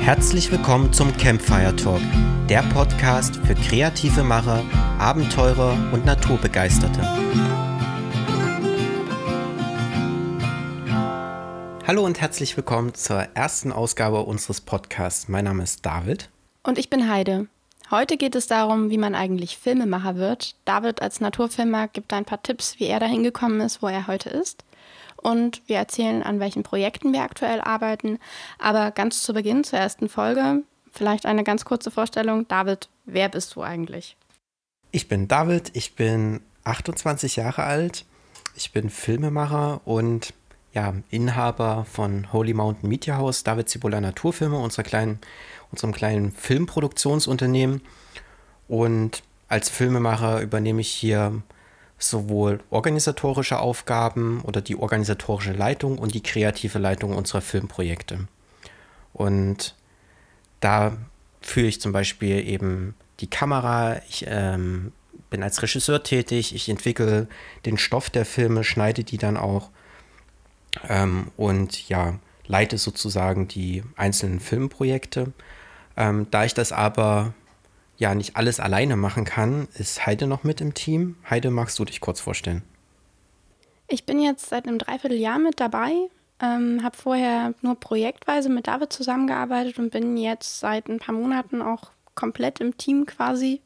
Herzlich willkommen zum Campfire Talk, der Podcast für kreative Macher, Abenteurer und Naturbegeisterte. Hallo und herzlich willkommen zur ersten Ausgabe unseres Podcasts. Mein Name ist David. Und ich bin Heide. Heute geht es darum, wie man eigentlich Filmemacher wird. David als Naturfilmer gibt ein paar Tipps, wie er dahin gekommen ist, wo er heute ist. Und wir erzählen, an welchen Projekten wir aktuell arbeiten. Aber ganz zu Beginn, zur ersten Folge, vielleicht eine ganz kurze Vorstellung. David, wer bist du eigentlich? Ich bin David, ich bin 28 Jahre alt, ich bin Filmemacher und ja, Inhaber von Holy Mountain Media House, David Zibola Naturfilme, unserer kleinen, unserem kleinen Filmproduktionsunternehmen. Und als Filmemacher übernehme ich hier sowohl organisatorische Aufgaben oder die organisatorische Leitung und die kreative Leitung unserer Filmprojekte. Und da führe ich zum Beispiel eben die Kamera, ich ähm, bin als Regisseur tätig, ich entwickle den Stoff der Filme, schneide die dann auch ähm, und ja, leite sozusagen die einzelnen Filmprojekte. Ähm, da ich das aber ja nicht alles alleine machen kann, ist Heide noch mit im Team. Heide, magst du dich kurz vorstellen? Ich bin jetzt seit einem Dreivierteljahr mit dabei, ähm, habe vorher nur projektweise mit David zusammengearbeitet und bin jetzt seit ein paar Monaten auch komplett im Team quasi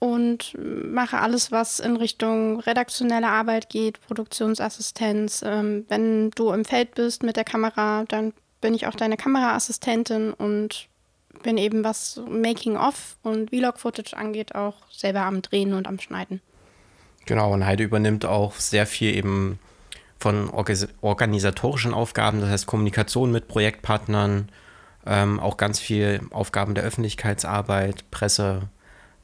und mache alles, was in Richtung redaktionelle Arbeit geht, Produktionsassistenz. Ähm, wenn du im Feld bist mit der Kamera, dann bin ich auch deine Kameraassistentin und bin eben, was Making-of und Vlog-Footage angeht, auch selber am Drehen und am Schneiden. Genau, und Heide übernimmt auch sehr viel eben von organisatorischen Aufgaben, das heißt Kommunikation mit Projektpartnern, ähm, auch ganz viel Aufgaben der Öffentlichkeitsarbeit, Presse,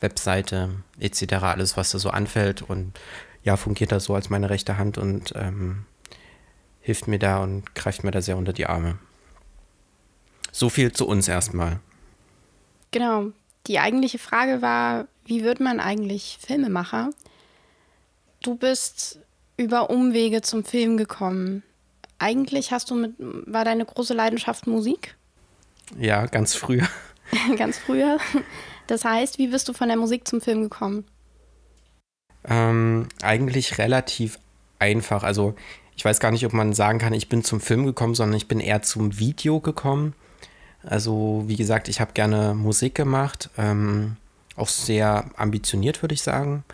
Webseite etc., alles, was da so anfällt und ja, fungiert da so als meine rechte Hand und ähm, hilft mir da und greift mir da sehr unter die Arme. So viel zu uns erstmal. Genau. Die eigentliche Frage war, wie wird man eigentlich Filmemacher? Du bist über Umwege zum Film gekommen. Eigentlich hast du mit, war deine große Leidenschaft Musik? Ja, ganz früher. ganz früher. Das heißt, wie bist du von der Musik zum Film gekommen? Ähm, eigentlich relativ einfach. Also ich weiß gar nicht, ob man sagen kann, ich bin zum Film gekommen, sondern ich bin eher zum Video gekommen. Also wie gesagt, ich habe gerne Musik gemacht, ähm, auch sehr ambitioniert, würde ich sagen.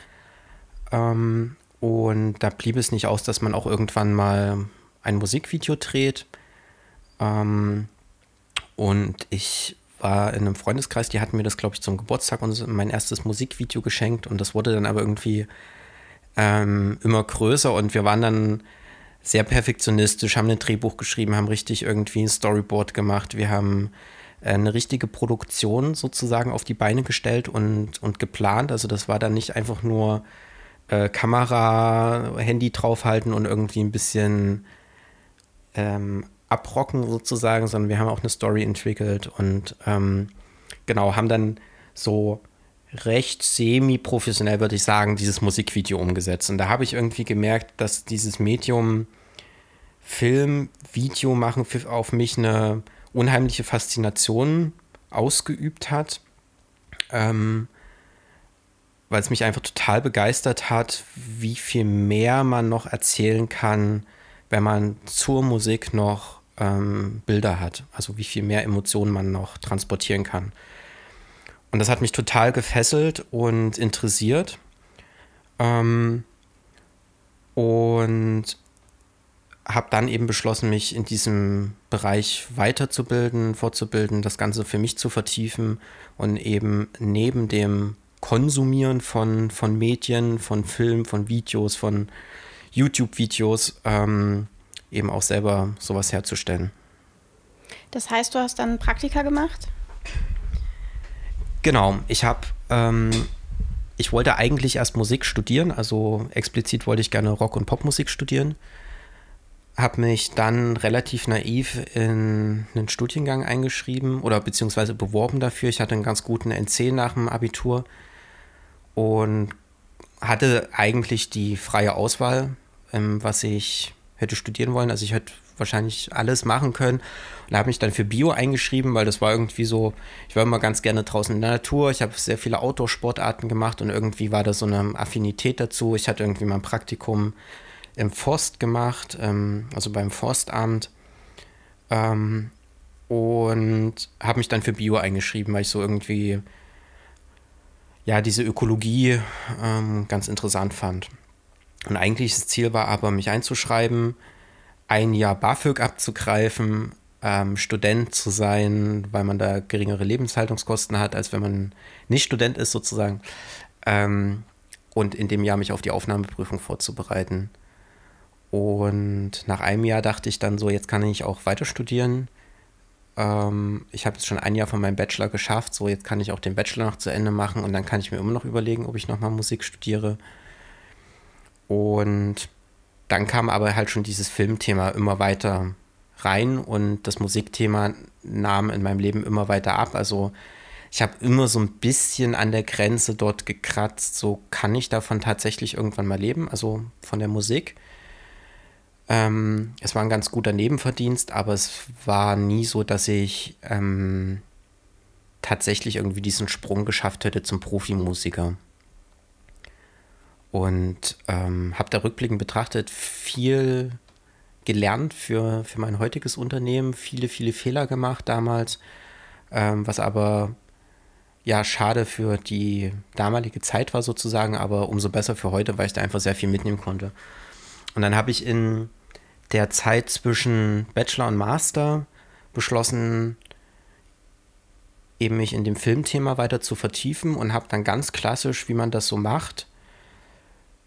Ähm, und da blieb es nicht aus, dass man auch irgendwann mal ein Musikvideo dreht. Ähm, und ich war in einem Freundeskreis, die hatten mir das, glaube ich, zum Geburtstag und mein erstes Musikvideo geschenkt und das wurde dann aber irgendwie ähm, immer größer und wir waren dann sehr perfektionistisch, haben ein Drehbuch geschrieben, haben richtig irgendwie ein Storyboard gemacht, wir haben äh, eine richtige Produktion sozusagen auf die Beine gestellt und, und geplant. Also das war dann nicht einfach nur äh, Kamera, Handy draufhalten und irgendwie ein bisschen ähm, abrocken sozusagen, sondern wir haben auch eine Story entwickelt und ähm, genau, haben dann so recht semi-professionell, würde ich sagen, dieses Musikvideo umgesetzt. Und da habe ich irgendwie gemerkt, dass dieses Medium Film, Video machen auf mich eine unheimliche Faszination ausgeübt hat. Ähm, weil es mich einfach total begeistert hat, wie viel mehr man noch erzählen kann, wenn man zur Musik noch ähm, Bilder hat. Also wie viel mehr Emotionen man noch transportieren kann. Und das hat mich total gefesselt und interessiert. Ähm, und habe dann eben beschlossen, mich in diesem Bereich weiterzubilden, fortzubilden, das Ganze für mich zu vertiefen und eben neben dem Konsumieren von, von Medien, von Filmen, von Videos, von YouTube-Videos ähm, eben auch selber sowas herzustellen. Das heißt, du hast dann Praktika gemacht? Genau, ich habe, ähm, ich wollte eigentlich erst Musik studieren, also explizit wollte ich gerne Rock- und Popmusik studieren. Habe mich dann relativ naiv in einen Studiengang eingeschrieben oder beziehungsweise beworben dafür. Ich hatte einen ganz guten NC nach dem Abitur und hatte eigentlich die freie Auswahl, ähm, was ich hätte studieren wollen. Also ich hätte wahrscheinlich alles machen können und habe mich dann für Bio eingeschrieben, weil das war irgendwie so, ich war immer ganz gerne draußen in der Natur, ich habe sehr viele Outdoor-Sportarten gemacht und irgendwie war da so eine Affinität dazu. Ich hatte irgendwie mein Praktikum im Forst gemacht, ähm, also beim Forstamt ähm, und habe mich dann für Bio eingeschrieben, weil ich so irgendwie ja diese Ökologie ähm, ganz interessant fand. Und eigentlich das Ziel war aber, mich einzuschreiben, ein Jahr BAföG abzugreifen, ähm, Student zu sein, weil man da geringere Lebenshaltungskosten hat, als wenn man nicht Student ist sozusagen. Ähm, und in dem Jahr mich auf die Aufnahmeprüfung vorzubereiten. Und nach einem Jahr dachte ich dann so, jetzt kann ich auch weiter studieren. Ähm, ich habe jetzt schon ein Jahr von meinem Bachelor geschafft, so jetzt kann ich auch den Bachelor noch zu Ende machen und dann kann ich mir immer noch überlegen, ob ich nochmal Musik studiere. Und dann kam aber halt schon dieses Filmthema immer weiter rein und das Musikthema nahm in meinem Leben immer weiter ab. Also ich habe immer so ein bisschen an der Grenze dort gekratzt, so kann ich davon tatsächlich irgendwann mal leben, also von der Musik. Ähm, es war ein ganz guter Nebenverdienst, aber es war nie so, dass ich ähm, tatsächlich irgendwie diesen Sprung geschafft hätte zum Profimusiker. Und ähm, habe da rückblickend betrachtet viel gelernt für, für mein heutiges Unternehmen, viele, viele Fehler gemacht damals, ähm, was aber ja schade für die damalige Zeit war sozusagen, aber umso besser für heute, weil ich da einfach sehr viel mitnehmen konnte. Und dann habe ich in der Zeit zwischen Bachelor und Master beschlossen, eben mich in dem Filmthema weiter zu vertiefen und habe dann ganz klassisch, wie man das so macht,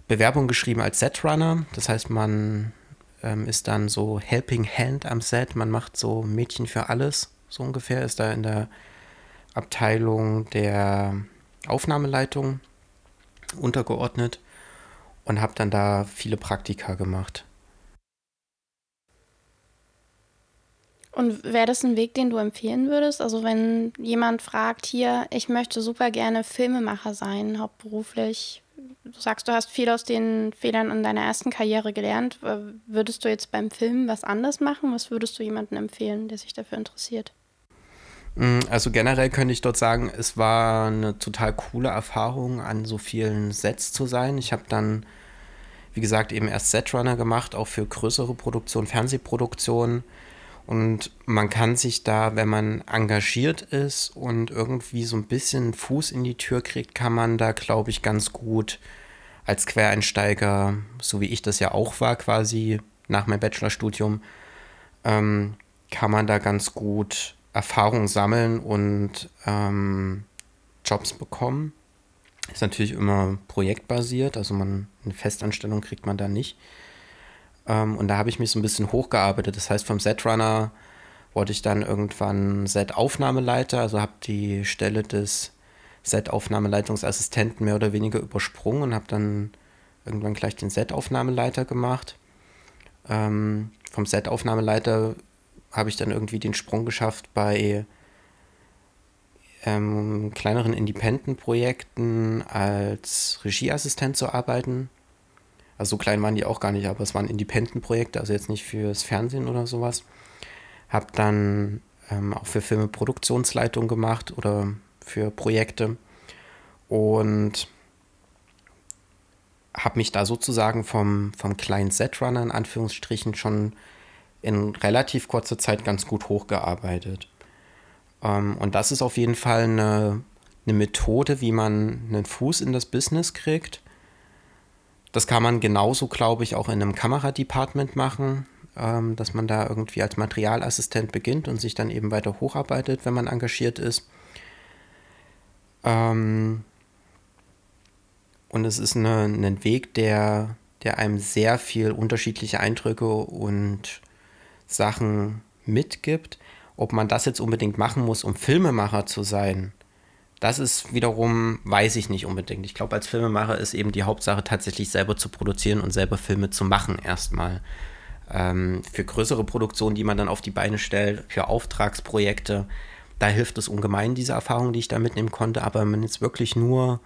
Bewerbung geschrieben als Setrunner. Das heißt, man ähm, ist dann so Helping Hand am Set. Man macht so Mädchen für alles, so ungefähr. Ist da in der Abteilung der Aufnahmeleitung untergeordnet und habe dann da viele Praktika gemacht. Und wäre das ein Weg, den du empfehlen würdest? Also wenn jemand fragt, hier, ich möchte super gerne Filmemacher sein, hauptberuflich, du sagst, du hast viel aus den Fehlern in deiner ersten Karriere gelernt. Würdest du jetzt beim Film was anders machen? Was würdest du jemandem empfehlen, der sich dafür interessiert? Mm, also generell könnte ich dort sagen, es war eine total coole Erfahrung, an so vielen Sets zu sein. Ich habe dann, wie gesagt, eben erst Setrunner gemacht, auch für größere Produktionen, Fernsehproduktionen und man kann sich da, wenn man engagiert ist und irgendwie so ein bisschen Fuß in die Tür kriegt, kann man da, glaube ich, ganz gut als Quereinsteiger, so wie ich das ja auch war, quasi nach meinem Bachelorstudium, ähm, kann man da ganz gut Erfahrung sammeln und ähm, Jobs bekommen. Ist natürlich immer projektbasiert, also man eine Festanstellung kriegt man da nicht. Ähm, und da habe ich mich so ein bisschen hochgearbeitet. Das heißt, vom Setrunner wurde ich dann irgendwann Set-Aufnahmeleiter, also habe die Stelle des Set-Aufnahmeleitungsassistenten mehr oder weniger übersprungen und habe dann irgendwann gleich den Set-Aufnahmeleiter gemacht. Ähm, vom Set-Aufnahmeleiter habe ich dann irgendwie den Sprung geschafft bei ähm, kleineren Independent-Projekten als Regieassistent zu arbeiten. Also so klein waren die auch gar nicht, aber es waren Independent-Projekte, also jetzt nicht fürs Fernsehen oder sowas. Hab dann ähm, auch für Filme Produktionsleitung gemacht oder für Projekte und habe mich da sozusagen vom, vom kleinen Setrunner in Anführungsstrichen schon in relativ kurzer Zeit ganz gut hochgearbeitet. Ähm, und das ist auf jeden Fall eine, eine Methode, wie man einen Fuß in das Business kriegt das kann man genauso, glaube ich, auch in einem Kameradepartment machen, ähm, dass man da irgendwie als Materialassistent beginnt und sich dann eben weiter hocharbeitet, wenn man engagiert ist. Ähm, und es ist eine, ein Weg, der, der einem sehr viel unterschiedliche Eindrücke und Sachen mitgibt. Ob man das jetzt unbedingt machen muss, um Filmemacher zu sein, das ist wiederum, weiß ich nicht unbedingt. Ich glaube, als Filmemacher ist eben die Hauptsache tatsächlich selber zu produzieren und selber Filme zu machen erstmal. Ähm, für größere Produktionen, die man dann auf die Beine stellt, für Auftragsprojekte, da hilft es ungemein, diese Erfahrung, die ich da mitnehmen konnte. Aber wenn man jetzt wirklich nur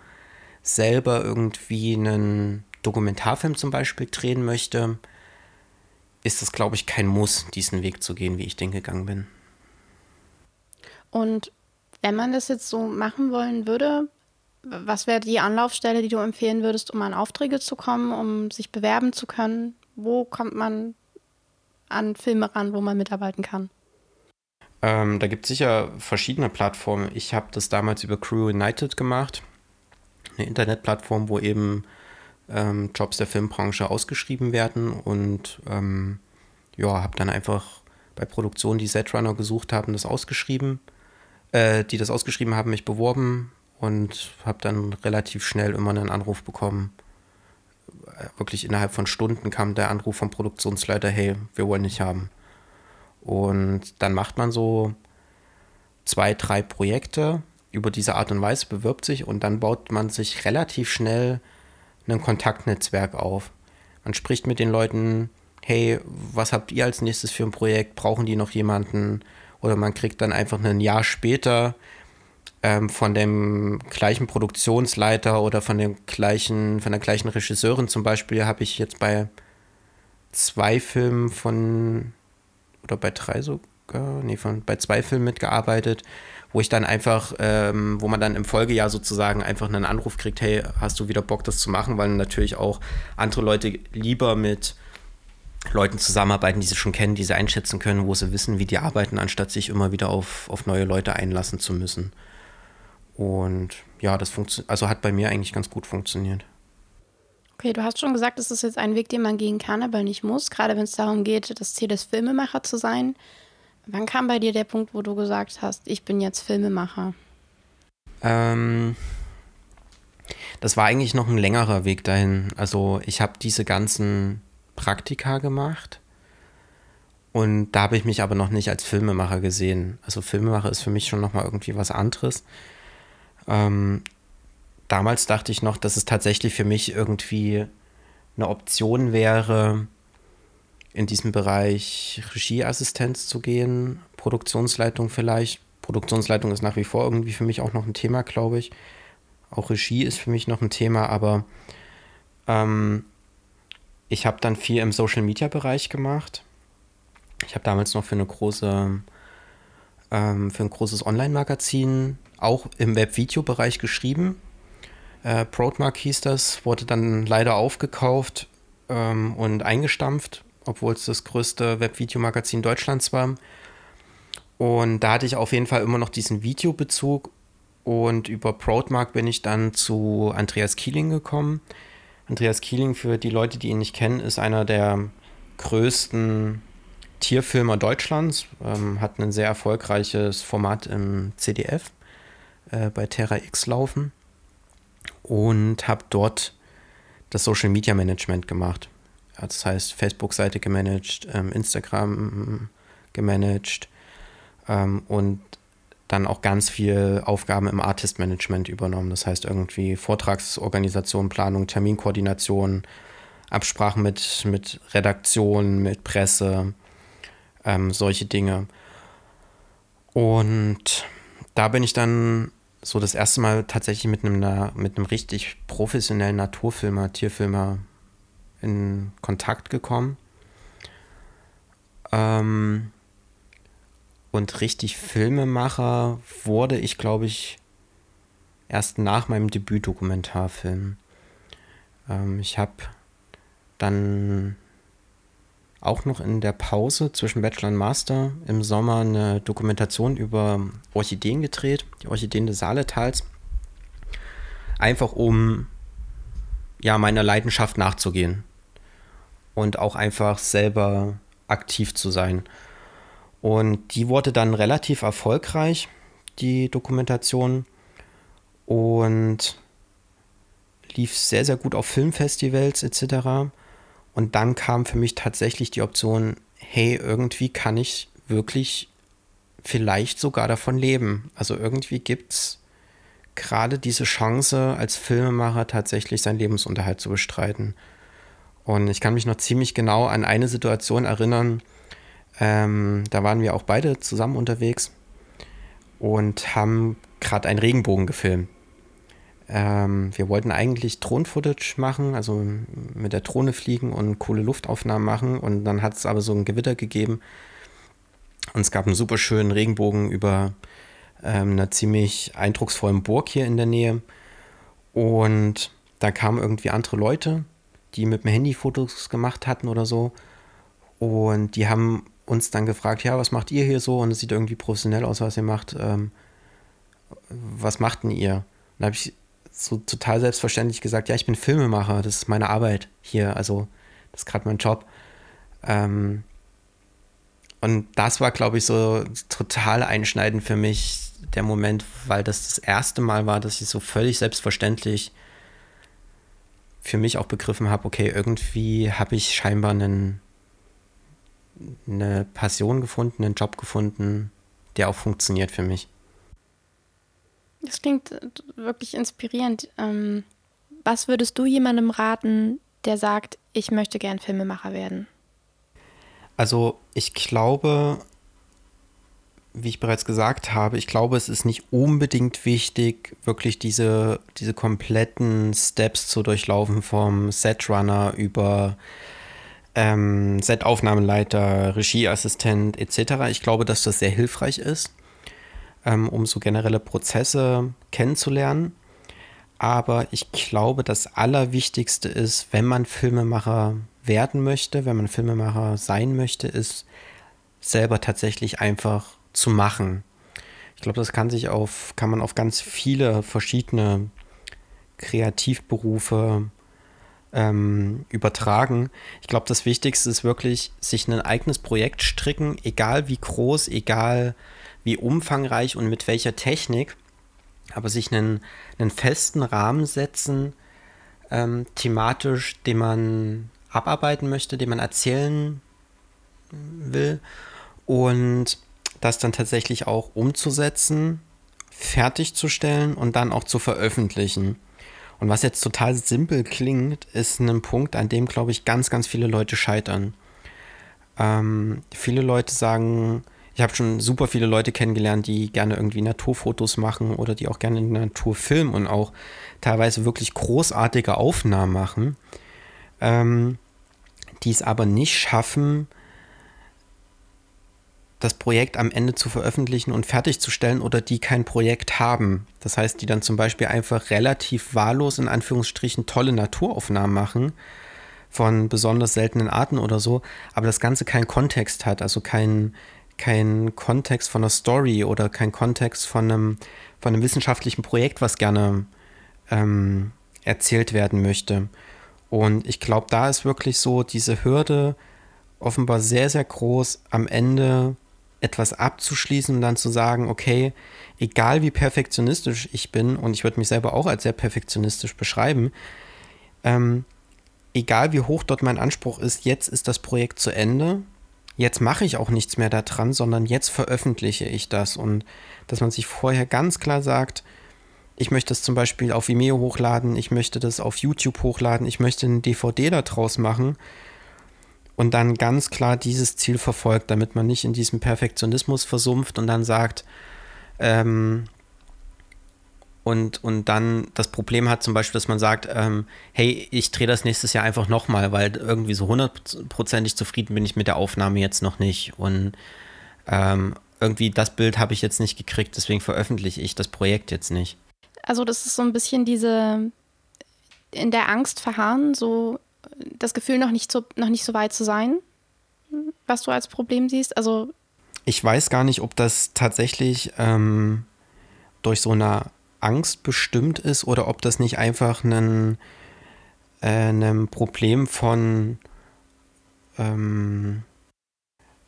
selber irgendwie einen Dokumentarfilm zum Beispiel drehen möchte, ist es, glaube ich, kein Muss, diesen Weg zu gehen, wie ich den gegangen bin. Und wenn man das jetzt so machen wollen würde, was wäre die Anlaufstelle, die du empfehlen würdest, um an Aufträge zu kommen, um sich bewerben zu können? Wo kommt man an Filme ran, wo man mitarbeiten kann? Ähm, da gibt es sicher verschiedene Plattformen. Ich habe das damals über Crew United gemacht, eine Internetplattform, wo eben ähm, Jobs der Filmbranche ausgeschrieben werden und ähm, ja, habe dann einfach bei Produktionen, die Z-Runner gesucht haben, das ausgeschrieben, äh, die das ausgeschrieben haben, mich beworben und habe dann relativ schnell immer einen Anruf bekommen. Wirklich innerhalb von Stunden kam der Anruf vom Produktionsleiter, hey, wir wollen dich haben. Und dann macht man so zwei, drei Projekte über diese Art und Weise, bewirbt sich und dann baut man sich relativ schnell ein Kontaktnetzwerk auf. Man spricht mit den Leuten, hey, was habt ihr als nächstes für ein Projekt? Brauchen die noch jemanden? Oder man kriegt dann einfach ein Jahr später ähm, von dem gleichen Produktionsleiter oder von dem gleichen, von der gleichen Regisseurin. Zum Beispiel habe ich jetzt bei zwei Filmen von oder bei drei sogar, nee, von bei zwei Filmen mitgearbeitet, wo ich dann einfach, ähm, wo man dann im Folgejahr sozusagen einfach einen Anruf kriegt, hey, hast du wieder Bock, das zu machen, weil natürlich auch andere Leute lieber mit Leuten zusammenarbeiten, die sie schon kennen, die sie einschätzen können, wo sie wissen, wie die arbeiten, anstatt sich immer wieder auf, auf neue Leute einlassen zu müssen. Und ja, das funktioniert, also hat bei mir eigentlich ganz gut funktioniert. Okay, du hast schon gesagt, das ist jetzt ein Weg, den man gehen kann, aber nicht muss, gerade wenn es darum geht, das Ziel des Filmemacher zu sein. Wann kam bei dir der Punkt, wo du gesagt hast, ich bin jetzt Filmemacher? Ähm, das war eigentlich noch ein längerer Weg dahin. Also ich habe diese ganzen Praktika gemacht und da habe ich mich aber noch nicht als Filmemacher gesehen. Also Filmemacher ist für mich schon nochmal irgendwie was anderes. Ähm, damals dachte ich noch, dass es tatsächlich für mich irgendwie eine Option wäre, in diesem Bereich Regieassistenz zu gehen, Produktionsleitung vielleicht. Produktionsleitung ist nach wie vor irgendwie für mich auch noch ein Thema, glaube ich. Auch Regie ist für mich noch ein Thema, aber ähm, ich habe dann viel im Social-Media-Bereich gemacht. Ich habe damals noch für eine große, ähm, für ein großes Online-Magazin auch im Web-Video-Bereich geschrieben. Äh, Broadmark hieß das, wurde dann leider aufgekauft ähm, und eingestampft, obwohl es das größte Web-Video-Magazin Deutschlands war. Und da hatte ich auf jeden Fall immer noch diesen Videobezug. Und über Broadmark bin ich dann zu Andreas Kieling gekommen. Andreas Kieling, für die Leute, die ihn nicht kennen, ist einer der größten Tierfilmer Deutschlands, ähm, hat ein sehr erfolgreiches Format im CDF äh, bei Terra X laufen und habe dort das Social Media Management gemacht. Das heißt, Facebook-Seite gemanagt, ähm, Instagram gemanagt ähm, und dann auch ganz viel Aufgaben im Artist Management übernommen. Das heißt, irgendwie Vortragsorganisation, Planung, Terminkoordination, Absprachen mit, mit Redaktion, mit Presse, ähm, solche Dinge. Und da bin ich dann so das erste Mal tatsächlich mit einem, mit einem richtig professionellen Naturfilmer, Tierfilmer in Kontakt gekommen. Ähm, und richtig Filmemacher wurde ich, glaube ich, erst nach meinem Debüt-Dokumentarfilm. Ähm, ich habe dann auch noch in der Pause zwischen Bachelor und Master im Sommer eine Dokumentation über Orchideen gedreht, die Orchideen des Saaletals. Einfach um ja meiner Leidenschaft nachzugehen und auch einfach selber aktiv zu sein. Und die wurde dann relativ erfolgreich, die Dokumentation. Und lief sehr, sehr gut auf Filmfestivals etc. Und dann kam für mich tatsächlich die Option, hey, irgendwie kann ich wirklich vielleicht sogar davon leben. Also irgendwie gibt es gerade diese Chance, als Filmemacher tatsächlich seinen Lebensunterhalt zu bestreiten. Und ich kann mich noch ziemlich genau an eine Situation erinnern, ähm, da waren wir auch beide zusammen unterwegs und haben gerade einen Regenbogen gefilmt. Ähm, wir wollten eigentlich Drohnen-Footage machen, also mit der Drohne fliegen und coole Luftaufnahmen machen. Und dann hat es aber so ein Gewitter gegeben. Und es gab einen super schönen Regenbogen über ähm, einer ziemlich eindrucksvollen Burg hier in der Nähe. Und da kamen irgendwie andere Leute, die mit dem Handy Fotos gemacht hatten oder so. Und die haben uns dann gefragt, ja, was macht ihr hier so? Und es sieht irgendwie professionell aus, was ihr macht. Ähm, was macht denn ihr? Und da habe ich so total selbstverständlich gesagt, ja, ich bin Filmemacher, das ist meine Arbeit hier, also das ist gerade mein Job. Ähm, und das war, glaube ich, so total einschneidend für mich, der Moment, weil das das erste Mal war, dass ich so völlig selbstverständlich für mich auch begriffen habe, okay, irgendwie habe ich scheinbar einen, eine Passion gefunden, einen Job gefunden, der auch funktioniert für mich. Das klingt wirklich inspirierend. Ähm, was würdest du jemandem raten, der sagt, ich möchte gern Filmemacher werden? Also ich glaube, wie ich bereits gesagt habe, ich glaube, es ist nicht unbedingt wichtig, wirklich diese, diese kompletten Steps zu durchlaufen, vom Setrunner über ähm, Setaufnahmeleiter, Regieassistent etc. Ich glaube, dass das sehr hilfreich ist, ähm, um so generelle Prozesse kennenzulernen. Aber ich glaube, das Allerwichtigste ist, wenn man Filmemacher werden möchte, wenn man Filmemacher sein möchte, ist selber tatsächlich einfach zu machen. Ich glaube, das kann sich auf, kann man auf ganz viele verschiedene Kreativberufe ähm, übertragen. Ich glaube, das Wichtigste ist wirklich, sich ein eigenes Projekt stricken, egal wie groß, egal wie umfangreich und mit welcher Technik, aber sich einen, einen festen Rahmen setzen, ähm, thematisch, den man abarbeiten möchte, den man erzählen will und das dann tatsächlich auch umzusetzen, fertigzustellen und dann auch zu veröffentlichen. Und was jetzt total simpel klingt, ist ein Punkt, an dem, glaube ich, ganz, ganz viele Leute scheitern. Ähm, viele Leute sagen, ich habe schon super viele Leute kennengelernt, die gerne irgendwie Naturfotos machen oder die auch gerne in Natur filmen und auch teilweise wirklich großartige Aufnahmen machen, ähm, die es aber nicht schaffen, das Projekt am Ende zu veröffentlichen und fertigzustellen oder die kein Projekt haben. Das heißt, die dann zum Beispiel einfach relativ wahllos in Anführungsstrichen tolle Naturaufnahmen machen von besonders seltenen Arten oder so, aber das Ganze keinen Kontext hat, also keinen kein Kontext von einer Story oder kein Kontext von einem, von einem wissenschaftlichen Projekt, was gerne ähm, erzählt werden möchte. Und ich glaube, da ist wirklich so diese Hürde offenbar sehr, sehr groß, am Ende etwas abzuschließen und dann zu sagen, okay, egal wie perfektionistisch ich bin, und ich würde mich selber auch als sehr perfektionistisch beschreiben, ähm, egal wie hoch dort mein Anspruch ist, jetzt ist das Projekt zu Ende, jetzt mache ich auch nichts mehr daran, sondern jetzt veröffentliche ich das. Und dass man sich vorher ganz klar sagt, ich möchte das zum Beispiel auf Vimeo hochladen, ich möchte das auf YouTube hochladen, ich möchte eine DVD daraus machen und dann ganz klar dieses Ziel verfolgt, damit man nicht in diesem Perfektionismus versumpft und dann sagt, ähm, und, und dann das Problem hat zum Beispiel, dass man sagt, ähm, hey, ich drehe das nächstes Jahr einfach nochmal, weil irgendwie so hundertprozentig zufrieden bin ich mit der Aufnahme jetzt noch nicht. Und ähm, irgendwie das Bild habe ich jetzt nicht gekriegt, deswegen veröffentliche ich das Projekt jetzt nicht. Also das ist so ein bisschen diese in der Angst verharren, so das Gefühl, noch nicht, so, noch nicht so weit zu sein, was du als Problem siehst? Also ich weiß gar nicht, ob das tatsächlich ähm, durch so eine Angst bestimmt ist oder ob das nicht einfach ein, äh, ein Problem von ähm,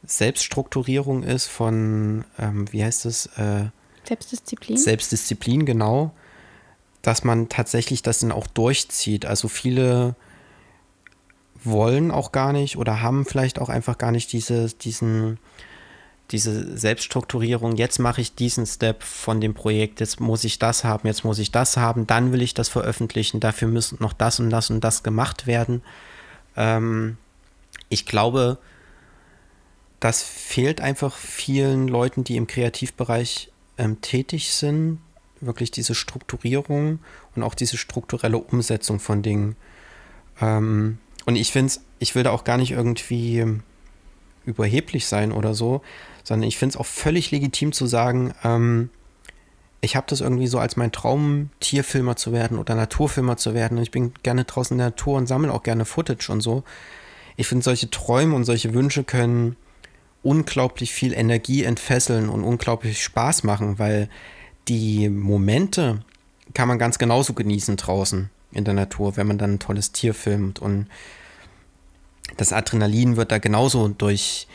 Selbststrukturierung ist, von, ähm, wie heißt es? Äh, Selbstdisziplin. Selbstdisziplin, genau. Dass man tatsächlich das dann auch durchzieht. Also viele wollen auch gar nicht oder haben vielleicht auch einfach gar nicht diese, diesen, diese Selbststrukturierung. Jetzt mache ich diesen Step von dem Projekt, jetzt muss ich das haben, jetzt muss ich das haben, dann will ich das veröffentlichen, dafür müssen noch das und das und das gemacht werden. Ähm, ich glaube, das fehlt einfach vielen Leuten, die im Kreativbereich ähm, tätig sind, wirklich diese Strukturierung und auch diese strukturelle Umsetzung von Dingen. Ähm, und ich finde es, ich will da auch gar nicht irgendwie überheblich sein oder so, sondern ich finde es auch völlig legitim zu sagen, ähm, ich habe das irgendwie so als mein Traum, Tierfilmer zu werden oder Naturfilmer zu werden. Und ich bin gerne draußen in der Natur und sammle auch gerne Footage und so. Ich finde, solche Träume und solche Wünsche können unglaublich viel Energie entfesseln und unglaublich Spaß machen, weil die Momente kann man ganz genauso genießen draußen in der Natur, wenn man dann ein tolles Tier filmt. Und das Adrenalin wird da genauso durch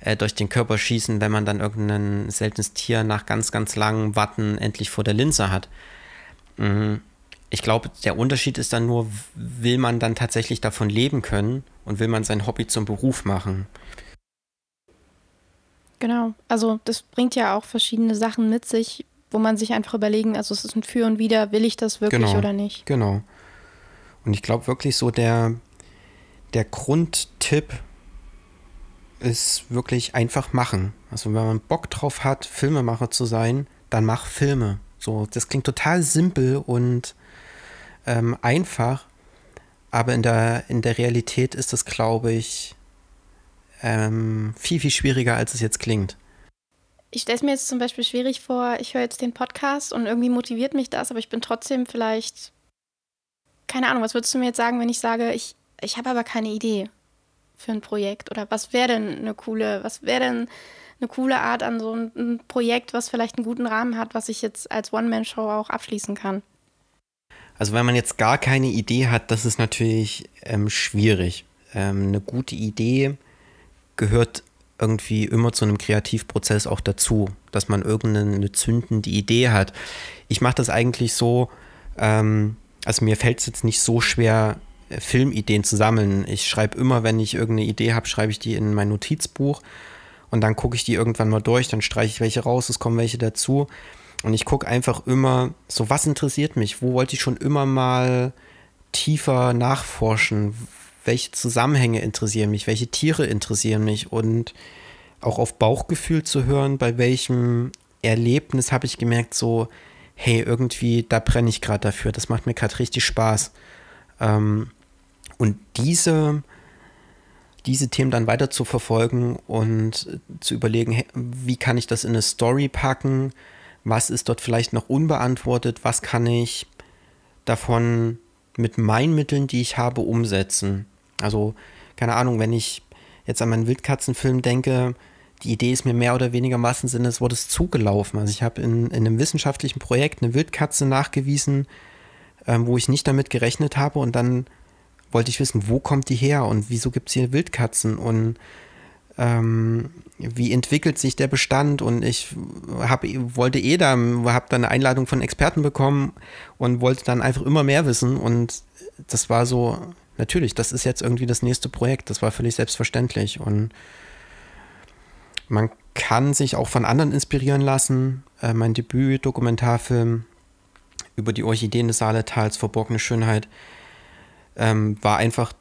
äh, durch den Körper schießen, wenn man dann irgendein seltenes Tier nach ganz, ganz langem Warten endlich vor der Linse hat. Mhm. Ich glaube, der Unterschied ist dann nur, will man dann tatsächlich davon leben können und will man sein Hobby zum Beruf machen. Genau, also das bringt ja auch verschiedene Sachen mit sich, wo man sich einfach überlegen, also es ist ein Für und Wider, will ich das wirklich genau, oder nicht? Genau. Und ich glaube wirklich so der, der Grundtipp ist wirklich einfach machen. Also wenn man Bock drauf hat, Filmemacher zu sein, dann mach Filme. So, das klingt total simpel und ähm, einfach, aber in der, in der Realität ist das, glaube ich, ähm, viel, viel schwieriger, als es jetzt klingt. Ich stelle es mir jetzt zum Beispiel schwierig vor, ich höre jetzt den Podcast und irgendwie motiviert mich das, aber ich bin trotzdem vielleicht, keine Ahnung, was würdest du mir jetzt sagen, wenn ich sage, ich, ich habe aber keine Idee? für ein Projekt? Oder was wäre denn eine coole, was wäre denn eine coole Art an so ein, Projekt, was vielleicht einen guten Rahmen hat, was ich jetzt als One-Man-Show auch abschließen kann? Also wenn man jetzt gar keine Idee hat, das ist natürlich ähm, schwierig. Ähm, eine gute Idee gehört irgendwie immer zu einem Kreativprozess auch dazu, dass man irgendeine zündende Idee hat. Ich mache das eigentlich so, ähm, also mir fällt es jetzt nicht so schwer, Filmideen zu sammeln. Ich schreibe immer, wenn ich irgendeine Idee habe, schreibe ich die in mein Notizbuch und dann gucke ich die irgendwann mal durch, dann streiche ich welche raus, es kommen welche dazu. Und ich gucke einfach immer, so was interessiert mich, wo wollte ich schon immer mal tiefer nachforschen, welche Zusammenhänge interessieren mich, welche Tiere interessieren mich und auch auf Bauchgefühl zu hören, bei welchem Erlebnis habe ich gemerkt, so, hey, irgendwie, da brenne ich gerade dafür, das macht mir gerade richtig Spaß. Ähm, und diese, diese Themen dann weiter zu verfolgen und zu überlegen, wie kann ich das in eine Story packen? Was ist dort vielleicht noch unbeantwortet? Was kann ich davon mit meinen Mitteln, die ich habe, umsetzen? Also, keine Ahnung, wenn ich jetzt an meinen Wildkatzenfilm denke, die Idee ist mir mehr oder weniger im wahrsten Sinne des Wortes zugelaufen. Also ich habe in, in einem wissenschaftlichen Projekt eine Wildkatze nachgewiesen, ähm, wo ich nicht damit gerechnet habe. Und dann wollte ich wissen, wo kommt die her und wieso gibt es hier Wildkatzen? Und ähm, wie entwickelt sich der Bestand? Und ich hab, wollte eh da, habe dann eine Einladung von Experten bekommen und wollte dann einfach immer mehr wissen. Und das war so, natürlich, das ist jetzt irgendwie das nächste Projekt, das war völlig selbstverständlich. Und man kann sich auch von anderen inspirieren lassen. Äh, mein Debüt-Dokumentarfilm über die Orchideen des Saaletals, verborgene Schönheit, ähm, war einfach,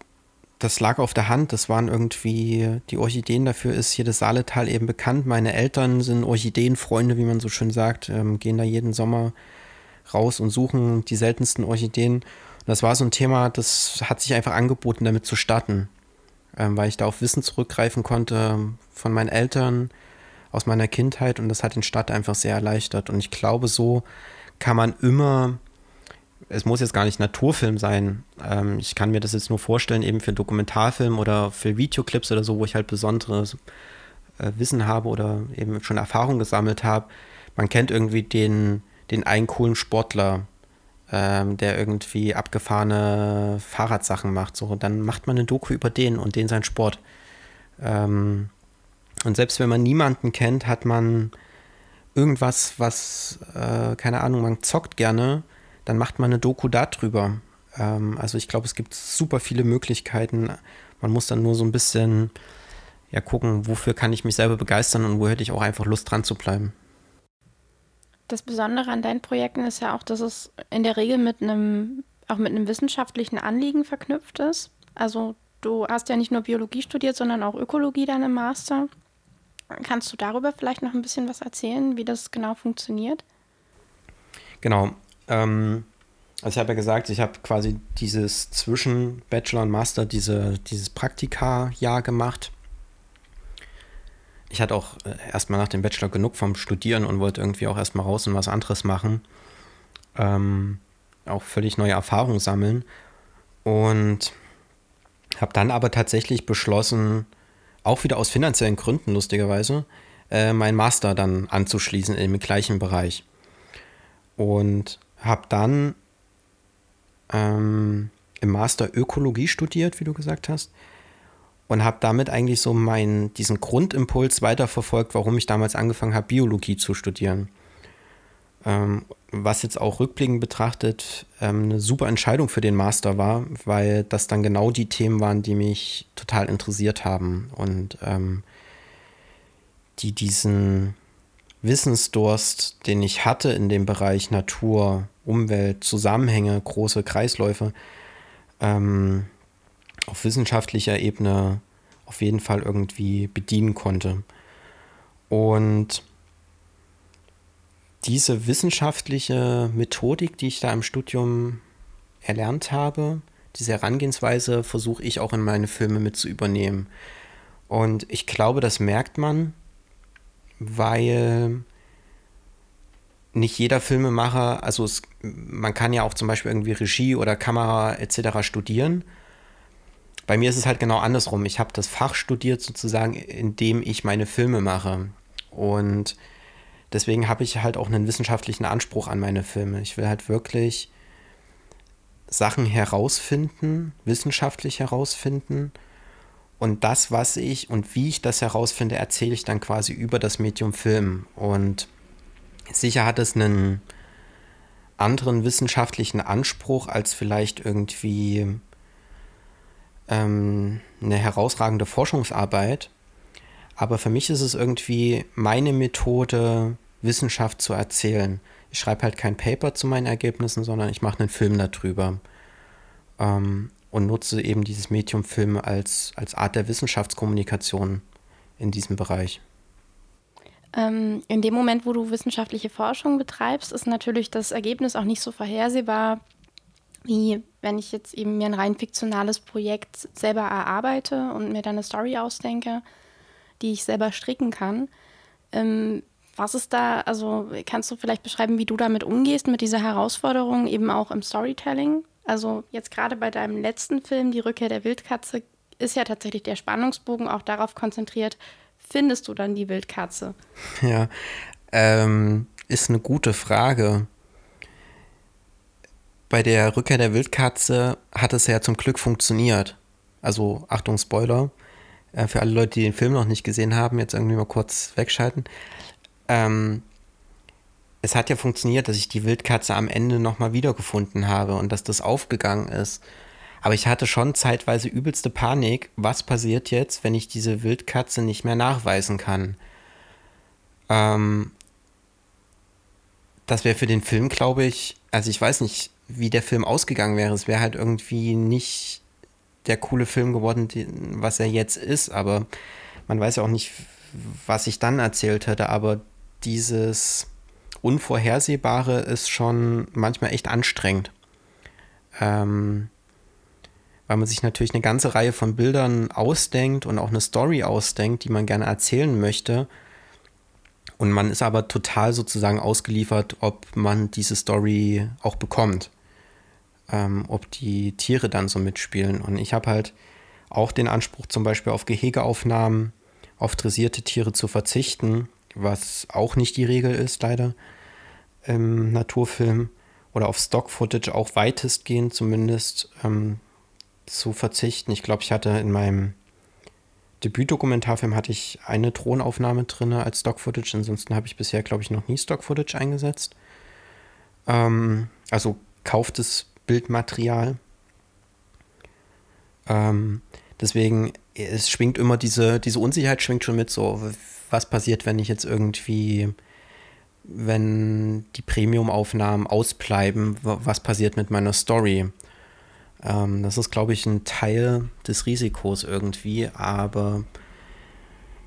das lag auf der Hand. Das waren irgendwie, die Orchideen dafür ist hier das Saaletal eben bekannt. Meine Eltern sind Orchideenfreunde, wie man so schön sagt, ähm, gehen da jeden Sommer raus und suchen die seltensten Orchideen. Und das war so ein Thema, das hat sich einfach angeboten, damit zu starten, ähm, weil ich da auf Wissen zurückgreifen konnte von meinen Eltern aus meiner Kindheit und das hat den Start einfach sehr erleichtert. Und ich glaube, so kann man immer es muss jetzt gar nicht Naturfilm sein. Ähm, ich kann mir das jetzt nur vorstellen, eben für Dokumentarfilm oder für Videoclips oder so, wo ich halt besonderes äh, Wissen habe oder eben schon Erfahrung gesammelt habe. Man kennt irgendwie den, den einen coolen Sportler, ähm, der irgendwie abgefahrene Fahrradsachen macht. So, dann macht man eine Doku über den und den sein Sport. Ähm, und selbst wenn man niemanden kennt, hat man irgendwas, was, äh, keine Ahnung, man zockt gerne dann macht man eine Doku darüber. Ähm, also ich glaube, es gibt super viele Möglichkeiten. Man muss dann nur so ein bisschen ja gucken, wofür kann ich mich selber begeistern und wo hätte ich auch einfach Lust dran zu bleiben. Das Besondere an deinen Projekten ist ja auch, dass es in der Regel mit einem auch mit einem wissenschaftlichen Anliegen verknüpft ist. Also du hast ja nicht nur Biologie studiert, sondern auch Ökologie dann im Master. Kannst du darüber vielleicht noch ein bisschen was erzählen, wie das genau funktioniert? Genau. Ähm, also ich habe ja gesagt, ich habe quasi dieses zwischen Bachelor und Master, diese, dieses Praktika-Jahr gemacht. Ich hatte auch äh, erstmal nach dem Bachelor genug vom Studieren und wollte irgendwie auch erstmal raus und was anderes machen. Ähm, auch völlig neue Erfahrungen sammeln. Und habe dann aber tatsächlich beschlossen, auch wieder aus finanziellen Gründen lustigerweise, äh, meinen Master dann anzuschließen im gleichen Bereich. Und habe dann ähm, im Master Ökologie studiert, wie du gesagt hast. Und habe damit eigentlich so meinen, diesen Grundimpuls weiterverfolgt, warum ich damals angefangen habe, Biologie zu studieren. Ähm, was jetzt auch rückblickend betrachtet ähm, eine super Entscheidung für den Master war, weil das dann genau die Themen waren, die mich total interessiert haben und ähm, die diesen Wissensdurst, den ich hatte in dem Bereich Natur, Umwelt, Zusammenhänge, große Kreisläufe, ähm, auf wissenschaftlicher Ebene auf jeden Fall irgendwie bedienen konnte. Und diese wissenschaftliche Methodik, die ich da im Studium erlernt habe, diese Herangehensweise versuche ich auch in meine Filme mit zu übernehmen. Und ich glaube, das merkt man, weil nicht jeder Filmemacher, also es, man kann ja auch zum Beispiel irgendwie Regie oder Kamera etc. studieren. Bei mir ist es halt genau andersrum. Ich habe das Fach studiert sozusagen, in dem ich meine Filme mache. Und deswegen habe ich halt auch einen wissenschaftlichen Anspruch an meine Filme. Ich will halt wirklich Sachen herausfinden, wissenschaftlich herausfinden. Und das, was ich und wie ich das herausfinde, erzähle ich dann quasi über das Medium Film. Und sicher hat es einen anderen wissenschaftlichen Anspruch als vielleicht irgendwie ähm, eine herausragende Forschungsarbeit. Aber für mich ist es irgendwie meine Methode, Wissenschaft zu erzählen. Ich schreibe halt kein Paper zu meinen Ergebnissen, sondern ich mache einen Film darüber. Ähm, und nutze eben dieses Medium Film als, als Art der Wissenschaftskommunikation in diesem Bereich. Ähm, in dem Moment, wo du wissenschaftliche Forschung betreibst, ist natürlich das Ergebnis auch nicht so vorhersehbar, wie wenn ich jetzt eben mir ein rein fiktionales Projekt selber erarbeite und mir dann eine Story ausdenke die ich selber stricken kann. Ähm, was ist da, also kannst du vielleicht beschreiben, wie du damit umgehst, mit dieser Herausforderung eben auch im Storytelling? Also jetzt gerade bei deinem letzten Film, Die Rückkehr der Wildkatze, ist ja tatsächlich der Spannungsbogen auch darauf konzentriert, findest du dann die Wildkatze? Ja, ähm, ist eine gute Frage. Bei der Rückkehr der Wildkatze hat es ja zum Glück funktioniert. Also Achtung, Spoiler. Äh, für alle Leute, die den Film noch nicht gesehen haben, jetzt irgendwie mal kurz wegschalten. Ähm, es hat ja funktioniert, dass ich die Wildkatze am Ende nochmal wiedergefunden habe und dass das aufgegangen ist. Aber ich hatte schon zeitweise übelste Panik, was passiert jetzt, wenn ich diese Wildkatze nicht mehr nachweisen kann. Ähm, das wäre für den Film, glaube ich, also ich weiß nicht, wie der Film ausgegangen wäre. Es wäre halt irgendwie nicht der coole Film geworden, die, was er jetzt ist. Aber man weiß ja auch nicht, was ich dann erzählt hätte. Aber dieses Unvorhersehbare ist schon manchmal echt anstrengend. Ähm, weil man sich natürlich eine ganze Reihe von Bildern ausdenkt und auch eine Story ausdenkt, die man gerne erzählen möchte. Und man ist aber total sozusagen ausgeliefert, ob man diese Story auch bekommt ähm, ob die Tiere dann so mitspielen. Und ich habe halt auch den Anspruch, zum Beispiel auf Gehegeaufnahmen, auf dressierte Tiere zu verzichten, was auch nicht die Regel ist, leider im Naturfilm. Oder auf Stock-Footage auch weitestgehend zumindest ähm, zu verzichten. Ich glaube, ich hatte in meinem Debütdokumentarfilm hatte ich eine Drohnenaufnahme drin als Stock-Footage. Ansonsten habe ich bisher, glaube ich, noch nie Stock-Footage eingesetzt. Ähm, also kauftes Bildmaterial. Ähm, deswegen, es schwingt immer diese, diese Unsicherheit schwingt schon mit, so, was passiert, wenn ich jetzt irgendwie, wenn die Premium-Aufnahmen ausbleiben, was passiert mit meiner Story? Ähm, das ist, glaube ich, ein Teil des Risikos irgendwie, aber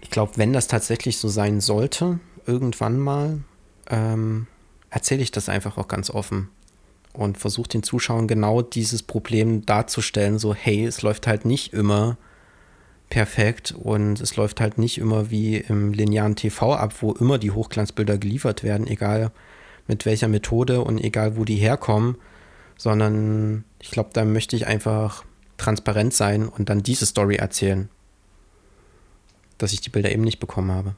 ich glaube, wenn das tatsächlich so sein sollte, irgendwann mal, ähm, erzähle ich das einfach auch ganz offen und versuche den Zuschauern genau dieses Problem darzustellen, so hey, es läuft halt nicht immer perfekt und es läuft halt nicht immer wie im linearen TV ab, wo immer die Hochglanzbilder geliefert werden, egal mit welcher Methode und egal wo die herkommen, sondern ich glaube, da möchte ich einfach transparent sein und dann diese Story erzählen, dass ich die Bilder eben nicht bekommen habe.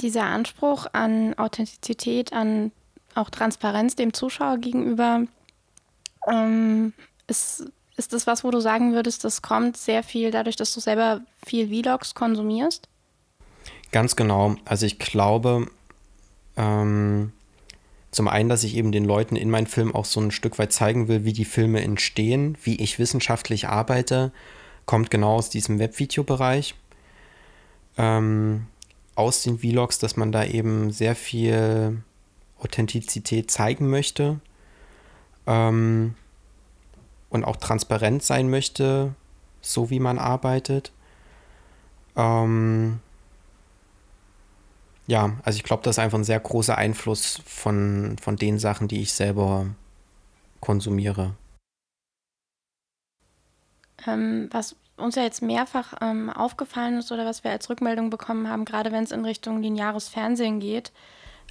Dieser Anspruch an Authentizität, an auch Transparenz dem Zuschauer gegenüber, ähm, ist ist das was, wo du sagen würdest, das kommt sehr viel dadurch, dass du selber viel Vlogs konsumierst? Ganz genau. Also ich glaube, ähm, zum einen, dass ich eben den Leuten in meinen Film auch so ein Stück weit zeigen will, wie die Filme entstehen, wie ich wissenschaftlich arbeite, kommt genau aus diesem Webvideobereich. Ähm, aus den Vlogs, dass man da eben sehr viel Authentizität zeigen möchte. Ähm, und auch transparent sein möchte, so wie man arbeitet. Ähm ja, also ich glaube, das ist einfach ein sehr großer Einfluss von, von den Sachen, die ich selber konsumiere. Ähm, was uns ja jetzt mehrfach ähm, aufgefallen ist oder was wir als Rückmeldung bekommen haben, gerade wenn es in Richtung lineares Fernsehen geht,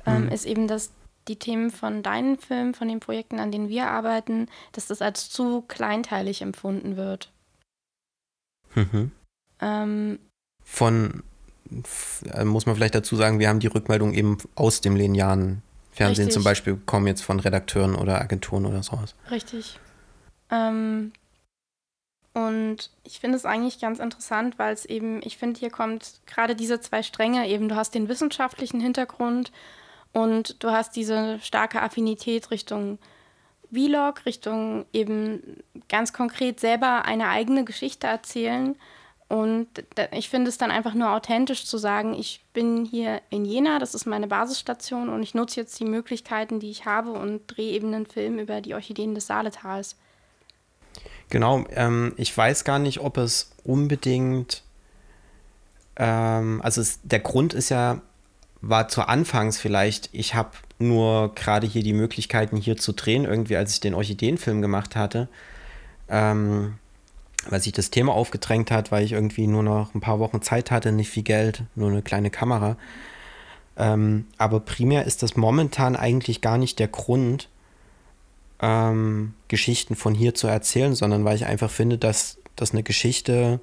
ähm, mhm. ist eben, dass die Themen von deinen Filmen, von den Projekten, an denen wir arbeiten, dass das als zu kleinteilig empfunden wird. Mhm. Ähm, von, äh, muss man vielleicht dazu sagen, wir haben die Rückmeldung eben aus dem linearen Fernsehen richtig. zum Beispiel bekommen, jetzt von Redakteuren oder Agenturen oder sowas. Richtig. Ähm, und ich finde es eigentlich ganz interessant, weil es eben, ich finde, hier kommt gerade diese zwei Stränge eben, du hast den wissenschaftlichen Hintergrund und du hast diese starke Affinität Richtung Vlog, Richtung eben ganz konkret selber eine eigene Geschichte erzählen. Und ich finde es dann einfach nur authentisch zu sagen, ich bin hier in Jena, das ist meine Basisstation und ich nutze jetzt die Möglichkeiten, die ich habe und drehe eben einen Film über die Orchideen des Saaletals. Genau, ähm, ich weiß gar nicht, ob es unbedingt, ähm, also es, der Grund ist ja war zu Anfangs vielleicht, ich habe nur gerade hier die Möglichkeiten hier zu drehen, irgendwie als ich den Orchideenfilm gemacht hatte, ähm, weil sich das Thema aufgedrängt hat, weil ich irgendwie nur noch ein paar Wochen Zeit hatte, nicht viel Geld, nur eine kleine Kamera. Ähm, aber primär ist das momentan eigentlich gar nicht der Grund, ähm, Geschichten von hier zu erzählen, sondern weil ich einfach finde, dass, dass eine Geschichte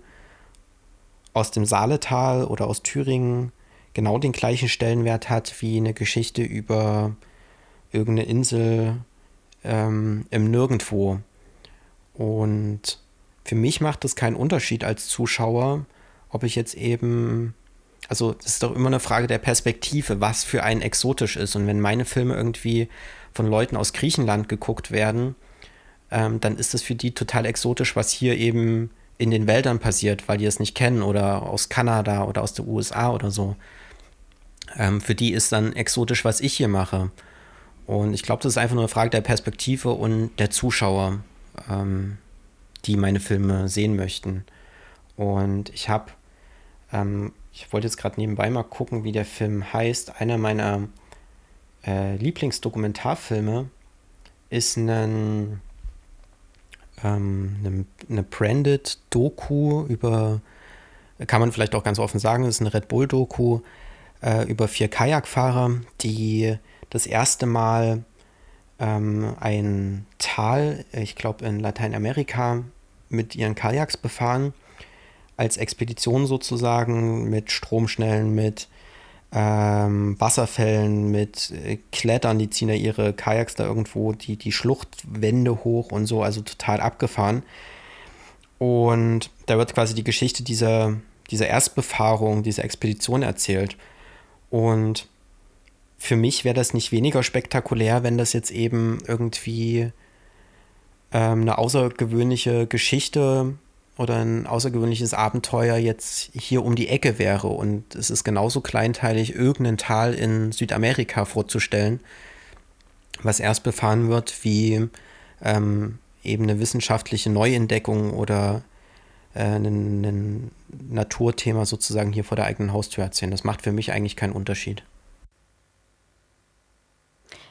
aus dem Saaletal oder aus Thüringen genau den gleichen Stellenwert hat wie eine Geschichte über irgendeine Insel ähm, im Nirgendwo. Und für mich macht es keinen Unterschied als Zuschauer, ob ich jetzt eben, also es ist doch immer eine Frage der Perspektive, was für einen exotisch ist. Und wenn meine Filme irgendwie von Leuten aus Griechenland geguckt werden, ähm, dann ist es für die total exotisch, was hier eben in den Wäldern passiert, weil die es nicht kennen oder aus Kanada oder aus den USA oder so. Ähm, für die ist dann exotisch, was ich hier mache. Und ich glaube, das ist einfach nur eine Frage der Perspektive und der Zuschauer, ähm, die meine Filme sehen möchten. Und ich habe, ähm, ich wollte jetzt gerade nebenbei mal gucken, wie der Film heißt. Einer meiner äh, Lieblingsdokumentarfilme ist ein, ähm, eine, eine branded Doku über, kann man vielleicht auch ganz offen sagen, ist eine Red Bull Doku äh, über vier Kajakfahrer, die das erste Mal ähm, ein Tal, ich glaube in Lateinamerika, mit ihren Kajaks befahren, als Expedition sozusagen, mit Stromschnellen, mit ähm, Wasserfällen, mit äh, Klettern, die ziehen ja ihre Kajaks da irgendwo, die, die Schluchtwände hoch und so, also total abgefahren. Und da wird quasi die Geschichte dieser, dieser Erstbefahrung, dieser Expedition erzählt. Und für mich wäre das nicht weniger spektakulär, wenn das jetzt eben irgendwie ähm, eine außergewöhnliche Geschichte oder ein außergewöhnliches Abenteuer jetzt hier um die Ecke wäre. Und es ist genauso kleinteilig, irgendein Tal in Südamerika vorzustellen, was erst befahren wird, wie ähm, eben eine wissenschaftliche Neuentdeckung oder äh, ein, ein Naturthema sozusagen hier vor der eigenen Haustür erzählen. Das macht für mich eigentlich keinen Unterschied.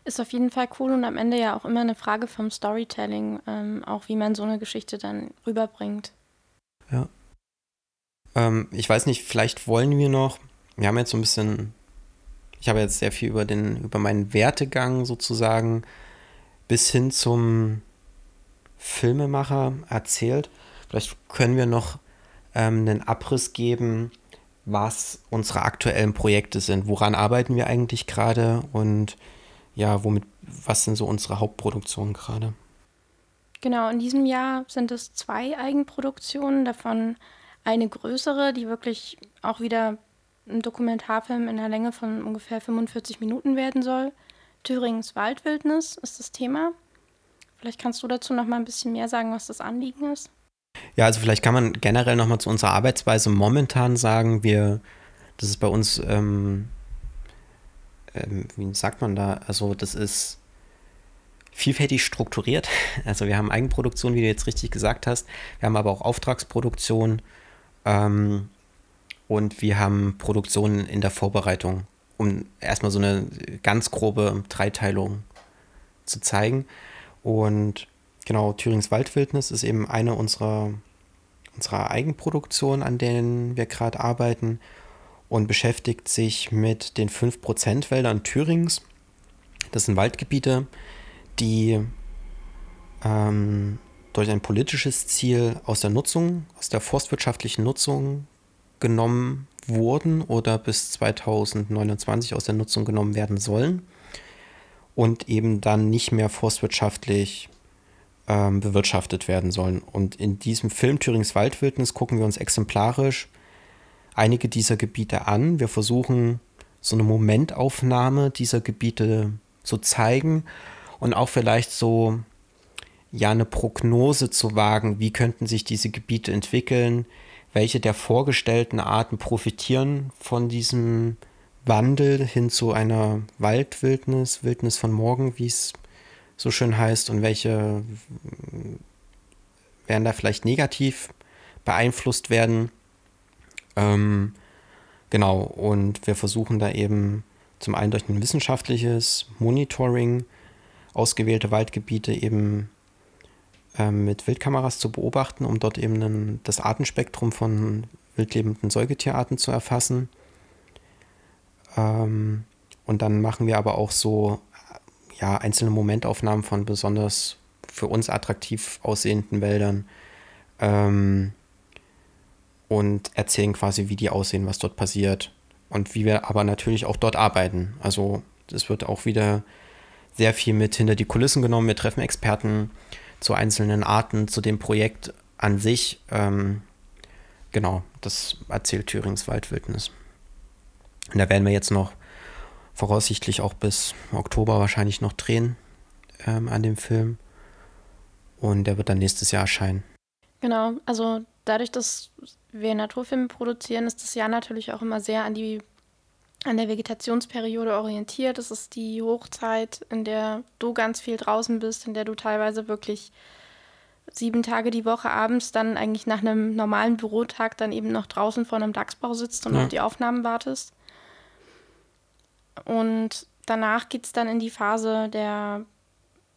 Ist auf jeden Fall cool und am Ende ja auch immer eine Frage vom Storytelling, ähm, auch wie man so eine Geschichte dann rüberbringt. Ja. Ähm, ich weiß nicht, vielleicht wollen wir noch, wir haben jetzt so ein bisschen, ich habe jetzt sehr viel über den, über meinen Wertegang sozusagen bis hin zum Filmemacher erzählt. Vielleicht können wir noch ähm, einen Abriss geben, was unsere aktuellen Projekte sind. Woran arbeiten wir eigentlich gerade und ja, womit, was sind so unsere Hauptproduktionen gerade? Genau, in diesem Jahr sind es zwei Eigenproduktionen, davon eine größere, die wirklich auch wieder ein Dokumentarfilm in einer Länge von ungefähr 45 Minuten werden soll. Thüringens Waldwildnis ist das Thema. Vielleicht kannst du dazu noch mal ein bisschen mehr sagen, was das Anliegen ist. Ja, also vielleicht kann man generell noch mal zu unserer Arbeitsweise momentan sagen, wir, das ist bei uns, ähm, ähm, wie sagt man da, also das ist vielfältig strukturiert. Also wir haben Eigenproduktion, wie du jetzt richtig gesagt hast. Wir haben aber auch Auftragsproduktion ähm, und wir haben Produktionen in der Vorbereitung, um erstmal so eine ganz grobe Dreiteilung zu zeigen. Und genau, Thürings Waldwildnis ist eben eine unserer, unserer Eigenproduktionen, an denen wir gerade arbeiten und beschäftigt sich mit den 5% Wäldern Thürings. Das sind Waldgebiete, die ähm, durch ein politisches Ziel aus der Nutzung, aus der forstwirtschaftlichen Nutzung genommen wurden oder bis 2029 aus der Nutzung genommen werden sollen und eben dann nicht mehr forstwirtschaftlich ähm, bewirtschaftet werden sollen. Und in diesem Film Thürings Waldwildnis gucken wir uns exemplarisch einige dieser Gebiete an. Wir versuchen so eine Momentaufnahme dieser Gebiete zu zeigen und auch vielleicht so ja eine Prognose zu wagen, wie könnten sich diese Gebiete entwickeln, welche der vorgestellten Arten profitieren von diesem Wandel hin zu einer Waldwildnis, Wildnis von morgen, wie es so schön heißt, und welche werden da vielleicht negativ beeinflusst werden. Ähm, genau, und wir versuchen da eben zum einen durch ein wissenschaftliches Monitoring ausgewählte Waldgebiete eben ähm, mit Wildkameras zu beobachten, um dort eben einen, das Artenspektrum von wildlebenden Säugetierarten zu erfassen ähm, und dann machen wir aber auch so ja, einzelne Momentaufnahmen von besonders für uns attraktiv aussehenden Wäldern ähm, und erzählen quasi, wie die aussehen, was dort passiert und wie wir aber natürlich auch dort arbeiten. Also es wird auch wieder sehr viel mit hinter die Kulissen genommen. Wir treffen Experten zu einzelnen Arten, zu dem Projekt an sich. Ähm, genau, das erzählt Thürings Waldwildnis. Und da werden wir jetzt noch voraussichtlich auch bis Oktober wahrscheinlich noch drehen ähm, an dem Film. Und der wird dann nächstes Jahr erscheinen. Genau, also dadurch, dass wir Naturfilme produzieren, ist das Jahr natürlich auch immer sehr an die an der Vegetationsperiode orientiert. Es ist die Hochzeit, in der du ganz viel draußen bist, in der du teilweise wirklich sieben Tage die Woche abends dann eigentlich nach einem normalen Bürotag dann eben noch draußen vor einem Dachsbau sitzt und ja. auf die Aufnahmen wartest. Und danach geht es dann in die Phase der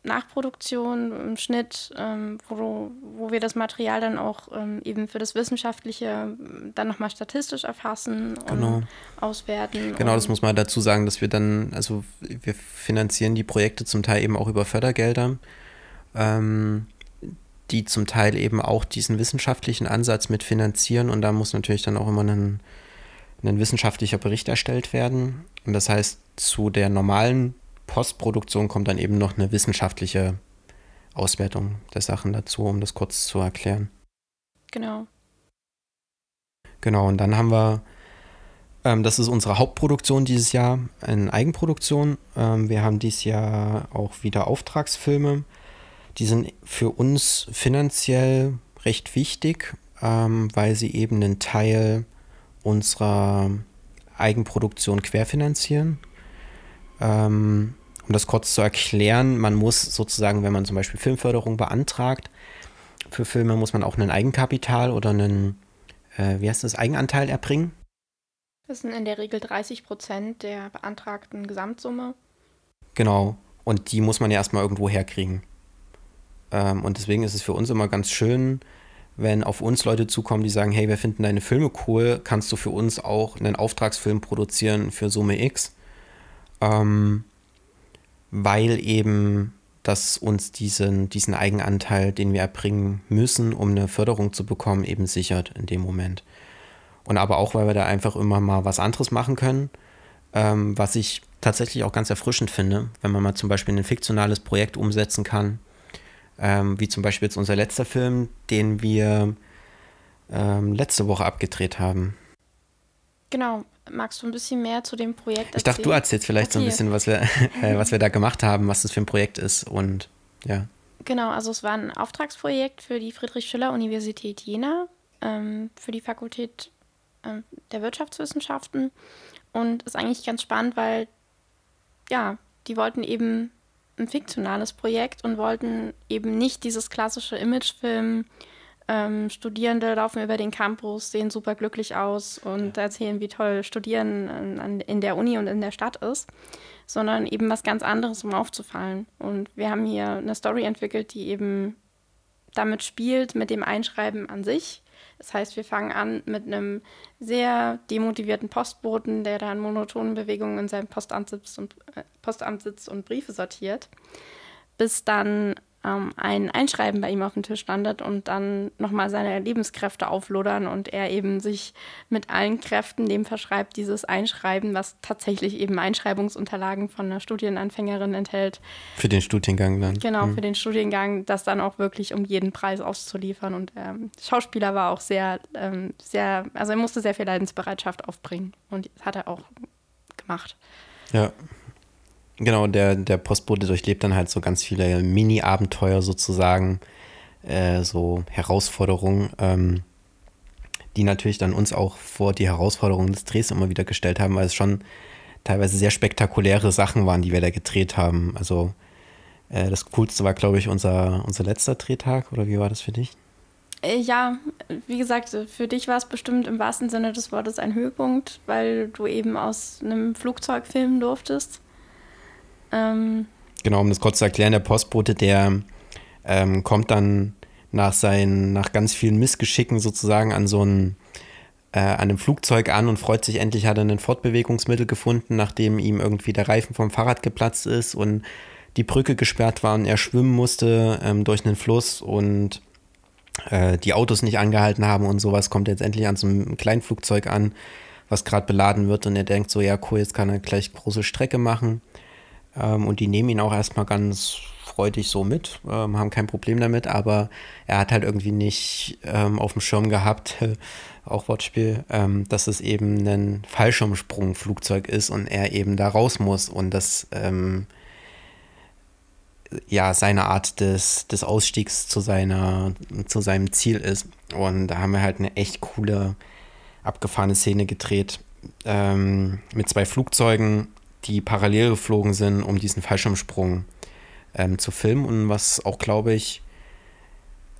Nachproduktion, im Schnitt, ähm, wo, wo wir das Material dann auch ähm, eben für das Wissenschaftliche dann nochmal statistisch erfassen und genau. auswerten. Genau, das muss man dazu sagen, dass wir dann, also wir finanzieren die Projekte zum Teil eben auch über Fördergelder, ähm, die zum Teil eben auch diesen wissenschaftlichen Ansatz mitfinanzieren und da muss natürlich dann auch immer ein ein wissenschaftlicher Bericht erstellt werden. Und das heißt, zu der normalen Postproduktion kommt dann eben noch eine wissenschaftliche Auswertung der Sachen dazu, um das kurz zu erklären. Genau. Genau, und dann haben wir, ähm, das ist unsere Hauptproduktion dieses Jahr, eine Eigenproduktion. Ähm, wir haben dieses Jahr auch wieder Auftragsfilme. Die sind für uns finanziell recht wichtig, ähm, weil sie eben einen Teil unserer Eigenproduktion querfinanzieren. Ähm, um das kurz zu erklären, man muss sozusagen, wenn man zum Beispiel Filmförderung beantragt, für Filme muss man auch ein Eigenkapital oder einen, äh, wie heißt das, Eigenanteil erbringen. Das sind in der Regel 30 Prozent der beantragten Gesamtsumme. Genau. Und die muss man ja erstmal irgendwo herkriegen. Ähm, und deswegen ist es für uns immer ganz schön, wenn auf uns Leute zukommen, die sagen, hey, wir finden deine Filme cool, kannst du für uns auch einen Auftragsfilm produzieren für Summe X? Ähm, weil eben das uns diesen, diesen Eigenanteil, den wir erbringen müssen, um eine Förderung zu bekommen, eben sichert in dem Moment. Und aber auch, weil wir da einfach immer mal was anderes machen können, ähm, was ich tatsächlich auch ganz erfrischend finde, wenn man mal zum Beispiel ein fiktionales Projekt umsetzen kann, ähm, wie zum Beispiel jetzt unser letzter Film, den wir ähm, letzte Woche abgedreht haben. Genau. Magst du ein bisschen mehr zu dem Projekt erzählen? Ich dachte, du erzählst vielleicht okay. so ein bisschen, was wir, äh, was wir da gemacht haben, was das für ein Projekt ist und ja. Genau, also es war ein Auftragsprojekt für die Friedrich-Schiller-Universität Jena, ähm, für die Fakultät äh, der Wirtschaftswissenschaften und ist eigentlich ganz spannend, weil ja, die wollten eben ein fiktionales Projekt und wollten eben nicht dieses klassische Imagefilm. Ähm, Studierende laufen über den Campus, sehen super glücklich aus und erzählen, wie toll Studieren an, in der Uni und in der Stadt ist, sondern eben was ganz anderes, um aufzufallen. Und wir haben hier eine Story entwickelt, die eben damit spielt, mit dem Einschreiben an sich das heißt, wir fangen an mit einem sehr demotivierten Postboten, der da in monotonen Bewegungen in seinem Postamt sitzt und, äh, Postamt sitzt und Briefe sortiert, bis dann ähm, ein Einschreiben bei ihm auf dem Tisch landet und dann nochmal seine Lebenskräfte auflodern und er eben sich mit allen Kräften dem verschreibt, dieses Einschreiben, was tatsächlich eben Einschreibungsunterlagen von einer Studienanfängerin enthält. Für den Studiengang dann. Genau, mhm. für den Studiengang, das dann auch wirklich um jeden Preis auszuliefern. Und ähm, Schauspieler war auch sehr, ähm, sehr, also er musste sehr viel Leidensbereitschaft aufbringen und das hat er auch gemacht. Ja, Genau, der, der Postbote durchlebt dann halt so ganz viele Mini-Abenteuer sozusagen, äh, so Herausforderungen, ähm, die natürlich dann uns auch vor die Herausforderungen des Drehs immer wieder gestellt haben, weil es schon teilweise sehr spektakuläre Sachen waren, die wir da gedreht haben. Also äh, das Coolste war, glaube ich, unser, unser letzter Drehtag, oder wie war das für dich? Äh, ja, wie gesagt, für dich war es bestimmt im wahrsten Sinne des Wortes ein Höhepunkt, weil du eben aus einem Flugzeug filmen durftest. Ähm, genau, um das kurz zu erklären, der Postbote, der ähm, kommt dann nach seinen, nach ganz vielen Missgeschicken sozusagen an so ein äh, an einem Flugzeug an und freut sich endlich, hat er ein Fortbewegungsmittel gefunden, nachdem ihm irgendwie der Reifen vom Fahrrad geplatzt ist und die Brücke gesperrt war und er schwimmen musste ähm, durch einen Fluss und äh, die Autos nicht angehalten haben und sowas, kommt jetzt endlich an so einem Kleinflugzeug an, was gerade beladen wird und er denkt so, ja cool, jetzt kann er gleich große Strecke machen. Ähm, und die nehmen ihn auch erstmal ganz freudig so mit, ähm, haben kein Problem damit, aber er hat halt irgendwie nicht ähm, auf dem Schirm gehabt, auch Wortspiel, ähm, dass es eben ein Fallschirmsprungflugzeug ist und er eben da raus muss und das ähm, ja seine Art des, des Ausstiegs zu seiner zu seinem Ziel ist. Und da haben wir halt eine echt coole abgefahrene Szene gedreht ähm, mit zwei Flugzeugen die parallel geflogen sind, um diesen Fallschirmsprung ähm, zu filmen und was auch, glaube ich,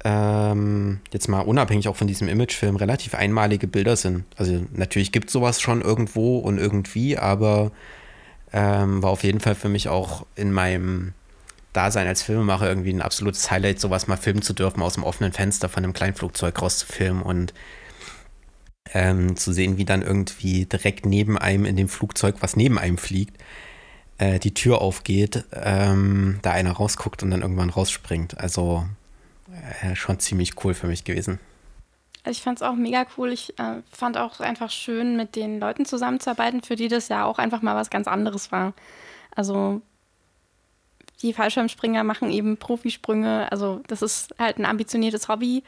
ähm, jetzt mal unabhängig auch von diesem Imagefilm relativ einmalige Bilder sind. Also natürlich gibt es sowas schon irgendwo und irgendwie, aber ähm, war auf jeden Fall für mich auch in meinem Dasein als Filmemacher irgendwie ein absolutes Highlight, sowas mal filmen zu dürfen, aus dem offenen Fenster von einem Kleinflugzeug rauszufilmen und ähm, zu sehen, wie dann irgendwie direkt neben einem in dem Flugzeug, was neben einem fliegt, äh, die Tür aufgeht, ähm, da einer rausguckt und dann irgendwann rausspringt. Also äh, schon ziemlich cool für mich gewesen. Ich fand es auch mega cool. Ich äh, fand auch einfach schön, mit den Leuten zusammenzuarbeiten, für die das ja auch einfach mal was ganz anderes war. Also die Fallschirmspringer machen eben Profisprünge. Also das ist halt ein ambitioniertes Hobby.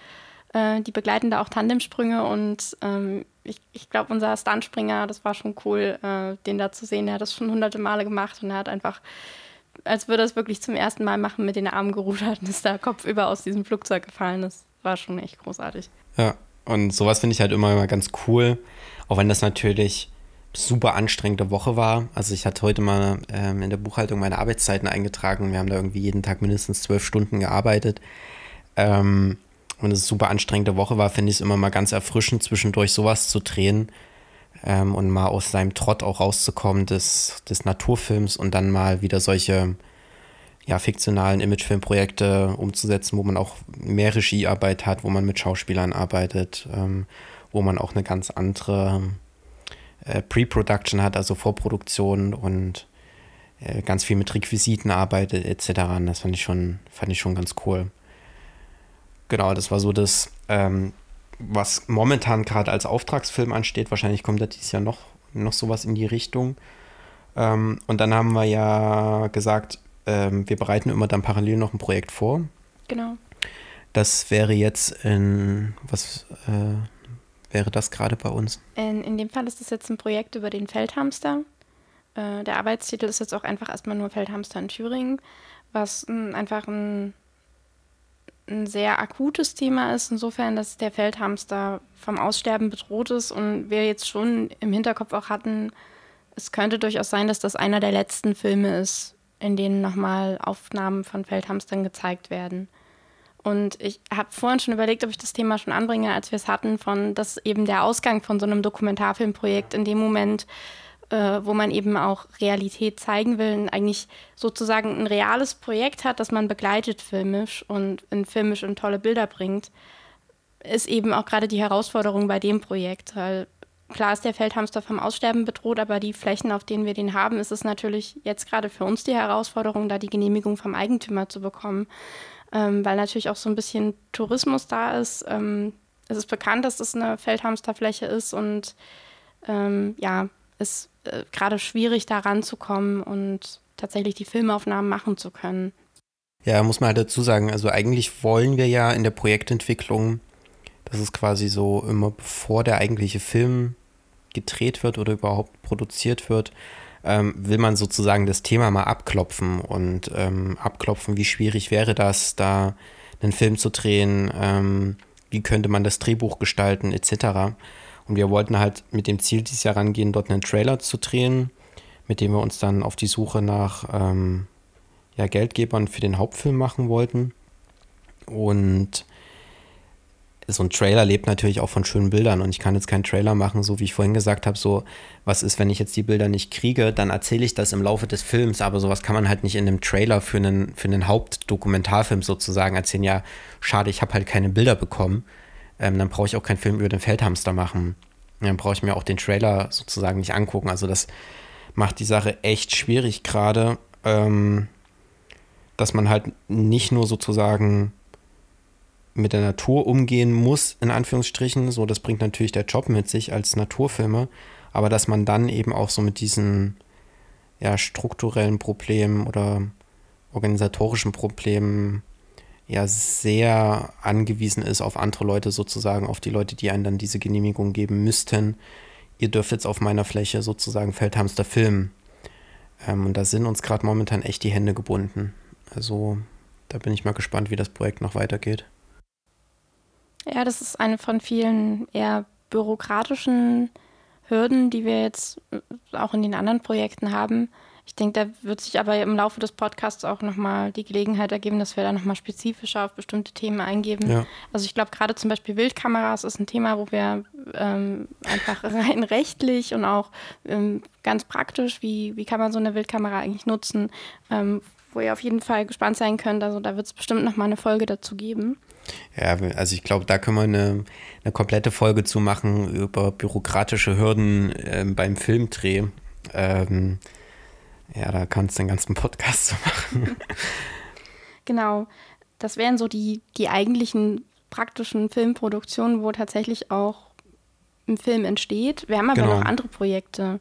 Äh, die begleiten da auch Tandemsprünge und ähm, ich, ich glaube, unser Stuntspringer, das war schon cool, äh, den da zu sehen. Er hat das schon hunderte Male gemacht und er hat einfach, als würde er es wirklich zum ersten Mal machen, mit den Armen gerudert und ist da kopfüber aus diesem Flugzeug gefallen. Das war schon echt großartig. Ja, und sowas finde ich halt immer, immer ganz cool, auch wenn das natürlich super anstrengende Woche war. Also ich hatte heute mal ähm, in der Buchhaltung meine Arbeitszeiten eingetragen. Wir haben da irgendwie jeden Tag mindestens zwölf Stunden gearbeitet. Ähm, und es eine super anstrengende Woche war, finde ich es immer mal ganz erfrischend, zwischendurch sowas zu drehen ähm, und mal aus seinem Trott auch rauszukommen des, des Naturfilms und dann mal wieder solche ja, fiktionalen Imagefilmprojekte umzusetzen, wo man auch mehr Regiearbeit hat, wo man mit Schauspielern arbeitet, ähm, wo man auch eine ganz andere äh, Pre-Production hat, also Vorproduktion und äh, ganz viel mit Requisiten arbeitet etc. Das fand ich schon, fand ich schon ganz cool. Genau, das war so das, ähm, was momentan gerade als Auftragsfilm ansteht. Wahrscheinlich kommt da dieses Jahr noch, noch sowas in die Richtung. Ähm, und dann haben wir ja gesagt, ähm, wir bereiten immer dann parallel noch ein Projekt vor. Genau. Das wäre jetzt in, was äh, wäre das gerade bei uns? In, in dem Fall ist das jetzt ein Projekt über den Feldhamster. Äh, der Arbeitstitel ist jetzt auch einfach erstmal nur Feldhamster in Thüringen, was m, einfach ein, ein sehr akutes Thema ist, insofern, dass der Feldhamster vom Aussterben bedroht ist und wir jetzt schon im Hinterkopf auch hatten, es könnte durchaus sein, dass das einer der letzten Filme ist, in denen nochmal Aufnahmen von Feldhamstern gezeigt werden. Und ich habe vorhin schon überlegt, ob ich das Thema schon anbringe, als wir es hatten, von dass eben der Ausgang von so einem Dokumentarfilmprojekt in dem Moment, äh, wo man eben auch Realität zeigen will, eigentlich sozusagen ein reales Projekt hat, das man begleitet filmisch und in filmisch und tolle Bilder bringt, ist eben auch gerade die Herausforderung bei dem Projekt, weil klar ist der Feldhamster vom Aussterben bedroht, aber die Flächen, auf denen wir den haben, ist es natürlich jetzt gerade für uns die Herausforderung, da die Genehmigung vom Eigentümer zu bekommen, ähm, weil natürlich auch so ein bisschen Tourismus da ist. Ähm, es ist bekannt, dass das eine Feldhamsterfläche ist und ähm, ja, ist äh, gerade schwierig, da ranzukommen und tatsächlich die Filmaufnahmen machen zu können. Ja, muss man halt dazu sagen, also eigentlich wollen wir ja in der Projektentwicklung das ist quasi so immer bevor der eigentliche Film gedreht wird oder überhaupt produziert wird, ähm, will man sozusagen das Thema mal abklopfen und ähm, abklopfen, wie schwierig wäre das, da einen Film zu drehen, ähm, wie könnte man das Drehbuch gestalten, etc. Und wir wollten halt mit dem Ziel dieses Jahr rangehen, dort einen Trailer zu drehen, mit dem wir uns dann auf die Suche nach ähm, ja, Geldgebern für den Hauptfilm machen wollten. Und so ein Trailer lebt natürlich auch von schönen Bildern. Und ich kann jetzt keinen Trailer machen, so wie ich vorhin gesagt habe, so was ist, wenn ich jetzt die Bilder nicht kriege, dann erzähle ich das im Laufe des Films, aber sowas kann man halt nicht in einem Trailer für einen, für einen Hauptdokumentarfilm sozusagen erzählen, ja, schade, ich habe halt keine Bilder bekommen, ähm, dann brauche ich auch keinen Film über den Feldhamster machen. Dann brauche ich mir auch den Trailer sozusagen nicht angucken. Also das macht die Sache echt schwierig gerade, ähm, dass man halt nicht nur sozusagen mit der Natur umgehen muss, in Anführungsstrichen. So, das bringt natürlich der Job mit sich als Naturfilmer. Aber dass man dann eben auch so mit diesen ja, strukturellen Problemen oder organisatorischen Problemen ja sehr angewiesen ist auf andere Leute sozusagen, auf die Leute, die einen dann diese Genehmigung geben müssten. Ihr dürft jetzt auf meiner Fläche sozusagen Feldhamster filmen. Ähm, und da sind uns gerade momentan echt die Hände gebunden. Also da bin ich mal gespannt, wie das Projekt noch weitergeht. Ja, das ist eine von vielen eher bürokratischen Hürden, die wir jetzt äh, auch in den anderen Projekten haben. Ich denke, da wird sich aber im Laufe des Podcasts auch nochmal die Gelegenheit ergeben, dass wir da nochmal spezifischer auf bestimmte Themen eingeben. Ja. Also ich glaube, gerade zum Beispiel Wildkameras ist ein Thema, wo wir ähm, einfach rein rechtlich und auch ähm, ganz praktisch, wie, wie kann man so eine Wildkamera eigentlich nutzen, ähm, wo ihr auf jeden Fall gespannt sein könnt. Also da wird es bestimmt nochmal eine Folge dazu geben. Ja, also ich glaube, da können wir eine, eine komplette Folge zu machen über bürokratische Hürden äh, beim Filmdreh. Ähm, ja, da kannst du den ganzen Podcast zu machen. genau. Das wären so die, die eigentlichen praktischen Filmproduktionen, wo tatsächlich auch ein Film entsteht. Wir haben aber genau. noch andere Projekte.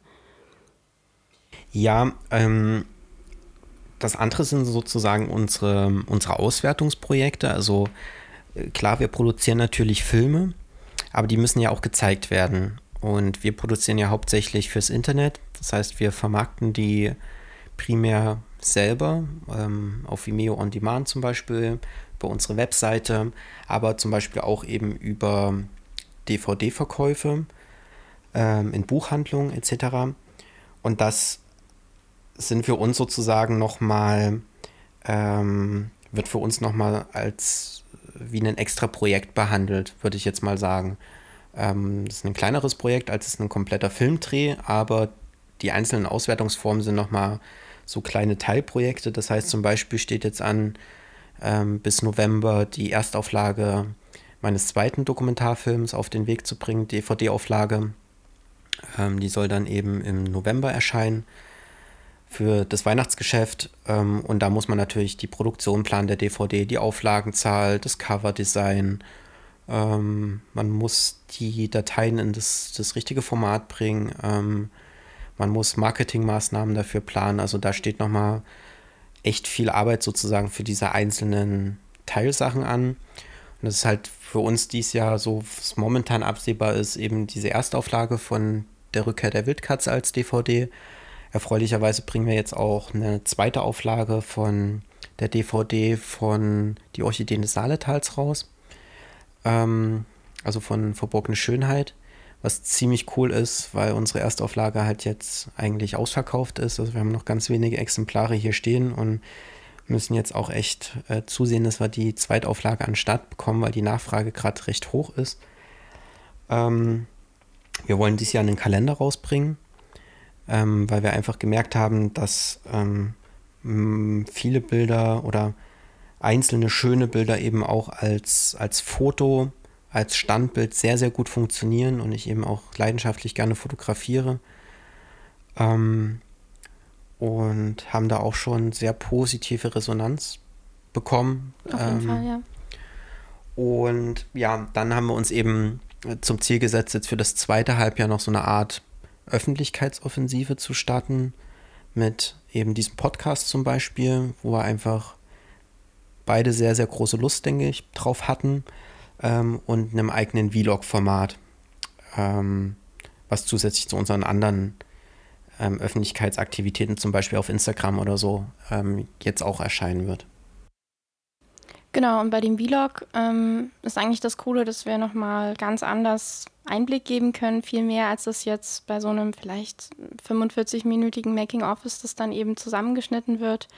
Ja, ähm, das andere sind sozusagen unsere, unsere Auswertungsprojekte. Also klar, wir produzieren natürlich Filme, aber die müssen ja auch gezeigt werden. Und wir produzieren ja hauptsächlich fürs Internet. Das heißt, wir vermarkten die primär selber ähm, auf Vimeo On Demand zum Beispiel, über unsere Webseite, aber zum Beispiel auch eben über DVD-Verkäufe ähm, in Buchhandlungen etc. Und das sind für uns sozusagen nochmal, ähm, wird für uns nochmal als wie ein extra Projekt behandelt, würde ich jetzt mal sagen. Ähm, das ist ein kleineres Projekt als es ein kompletter Filmdreh, aber die einzelnen Auswertungsformen sind nochmal so kleine Teilprojekte. Das heißt, zum Beispiel steht jetzt an, ähm, bis November die Erstauflage meines zweiten Dokumentarfilms auf den Weg zu bringen, DVD-Auflage. Ähm, die soll dann eben im November erscheinen für das Weihnachtsgeschäft. Ähm, und da muss man natürlich die Produktion planen der DVD, die Auflagenzahl, das Coverdesign. Ähm, man muss die Dateien in das, das richtige Format bringen. Ähm, man muss Marketingmaßnahmen dafür planen. Also da steht nochmal echt viel Arbeit sozusagen für diese einzelnen Teilsachen an. Und das ist halt für uns dies Jahr so, was momentan absehbar ist, eben diese Erstauflage von der Rückkehr der Wildkatze als DVD. Erfreulicherweise bringen wir jetzt auch eine zweite Auflage von der DVD von Die Orchideen des Saaletals raus. Ähm, also von Verborgene Schönheit was ziemlich cool ist, weil unsere Erstauflage halt jetzt eigentlich ausverkauft ist. Also wir haben noch ganz wenige Exemplare hier stehen und müssen jetzt auch echt äh, zusehen, dass wir die Zweitauflage an Start bekommen, weil die Nachfrage gerade recht hoch ist. Ähm, wir wollen dieses Jahr einen Kalender rausbringen, ähm, weil wir einfach gemerkt haben, dass ähm, viele Bilder oder einzelne schöne Bilder eben auch als, als Foto als Standbild sehr, sehr gut funktionieren und ich eben auch leidenschaftlich gerne fotografiere. Ähm, und haben da auch schon sehr positive Resonanz bekommen. Auf jeden ähm, Fall, ja. Und ja, dann haben wir uns eben zum Ziel gesetzt, jetzt für das zweite Halbjahr noch so eine Art Öffentlichkeitsoffensive zu starten. Mit eben diesem Podcast zum Beispiel, wo wir einfach beide sehr, sehr große Lust, denke ich, drauf hatten ähm, und einem eigenen Vlog-Format, ähm, was zusätzlich zu unseren anderen ähm, Öffentlichkeitsaktivitäten, zum Beispiel auf Instagram oder so, ähm, jetzt auch erscheinen wird. Genau, und bei dem Vlog ähm, ist eigentlich das Coole, dass wir nochmal ganz anders Einblick geben können, viel mehr als das jetzt bei so einem vielleicht 45-minütigen Making-of ist, das dann eben zusammengeschnitten wird.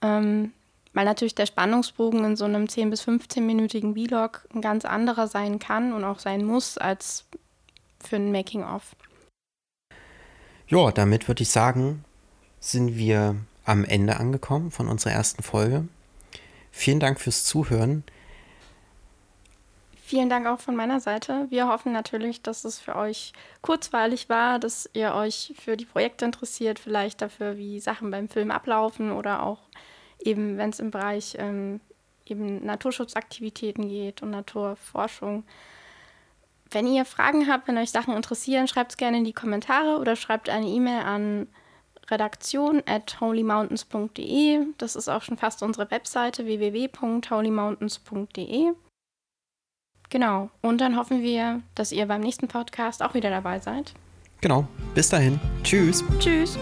Ähm, weil natürlich der Spannungsbogen in so einem 10- bis 15-minütigen Vlog ein ganz anderer sein kann und auch sein muss als für ein Making-of. Ja, damit würde ich sagen, sind wir am Ende angekommen von unserer ersten Folge. Vielen Dank fürs Zuhören. Vielen Dank auch von meiner Seite. Wir hoffen natürlich, dass es für euch kurzweilig war, dass ihr euch für die Projekte interessiert, vielleicht dafür, wie Sachen beim Film ablaufen oder auch eben wenn es im Bereich ähm, eben Naturschutzaktivitäten geht und Naturforschung. Wenn ihr Fragen habt, wenn euch Sachen interessieren, schreibt es gerne in die Kommentare oder schreibt eine E-Mail an redaktion at holymountains.de. Das ist auch schon fast unsere Webseite www.holymountains.de. Genau. Und dann hoffen wir, dass ihr beim nächsten Podcast auch wieder dabei seid. Genau. Bis dahin. Tschüss. Tschüss.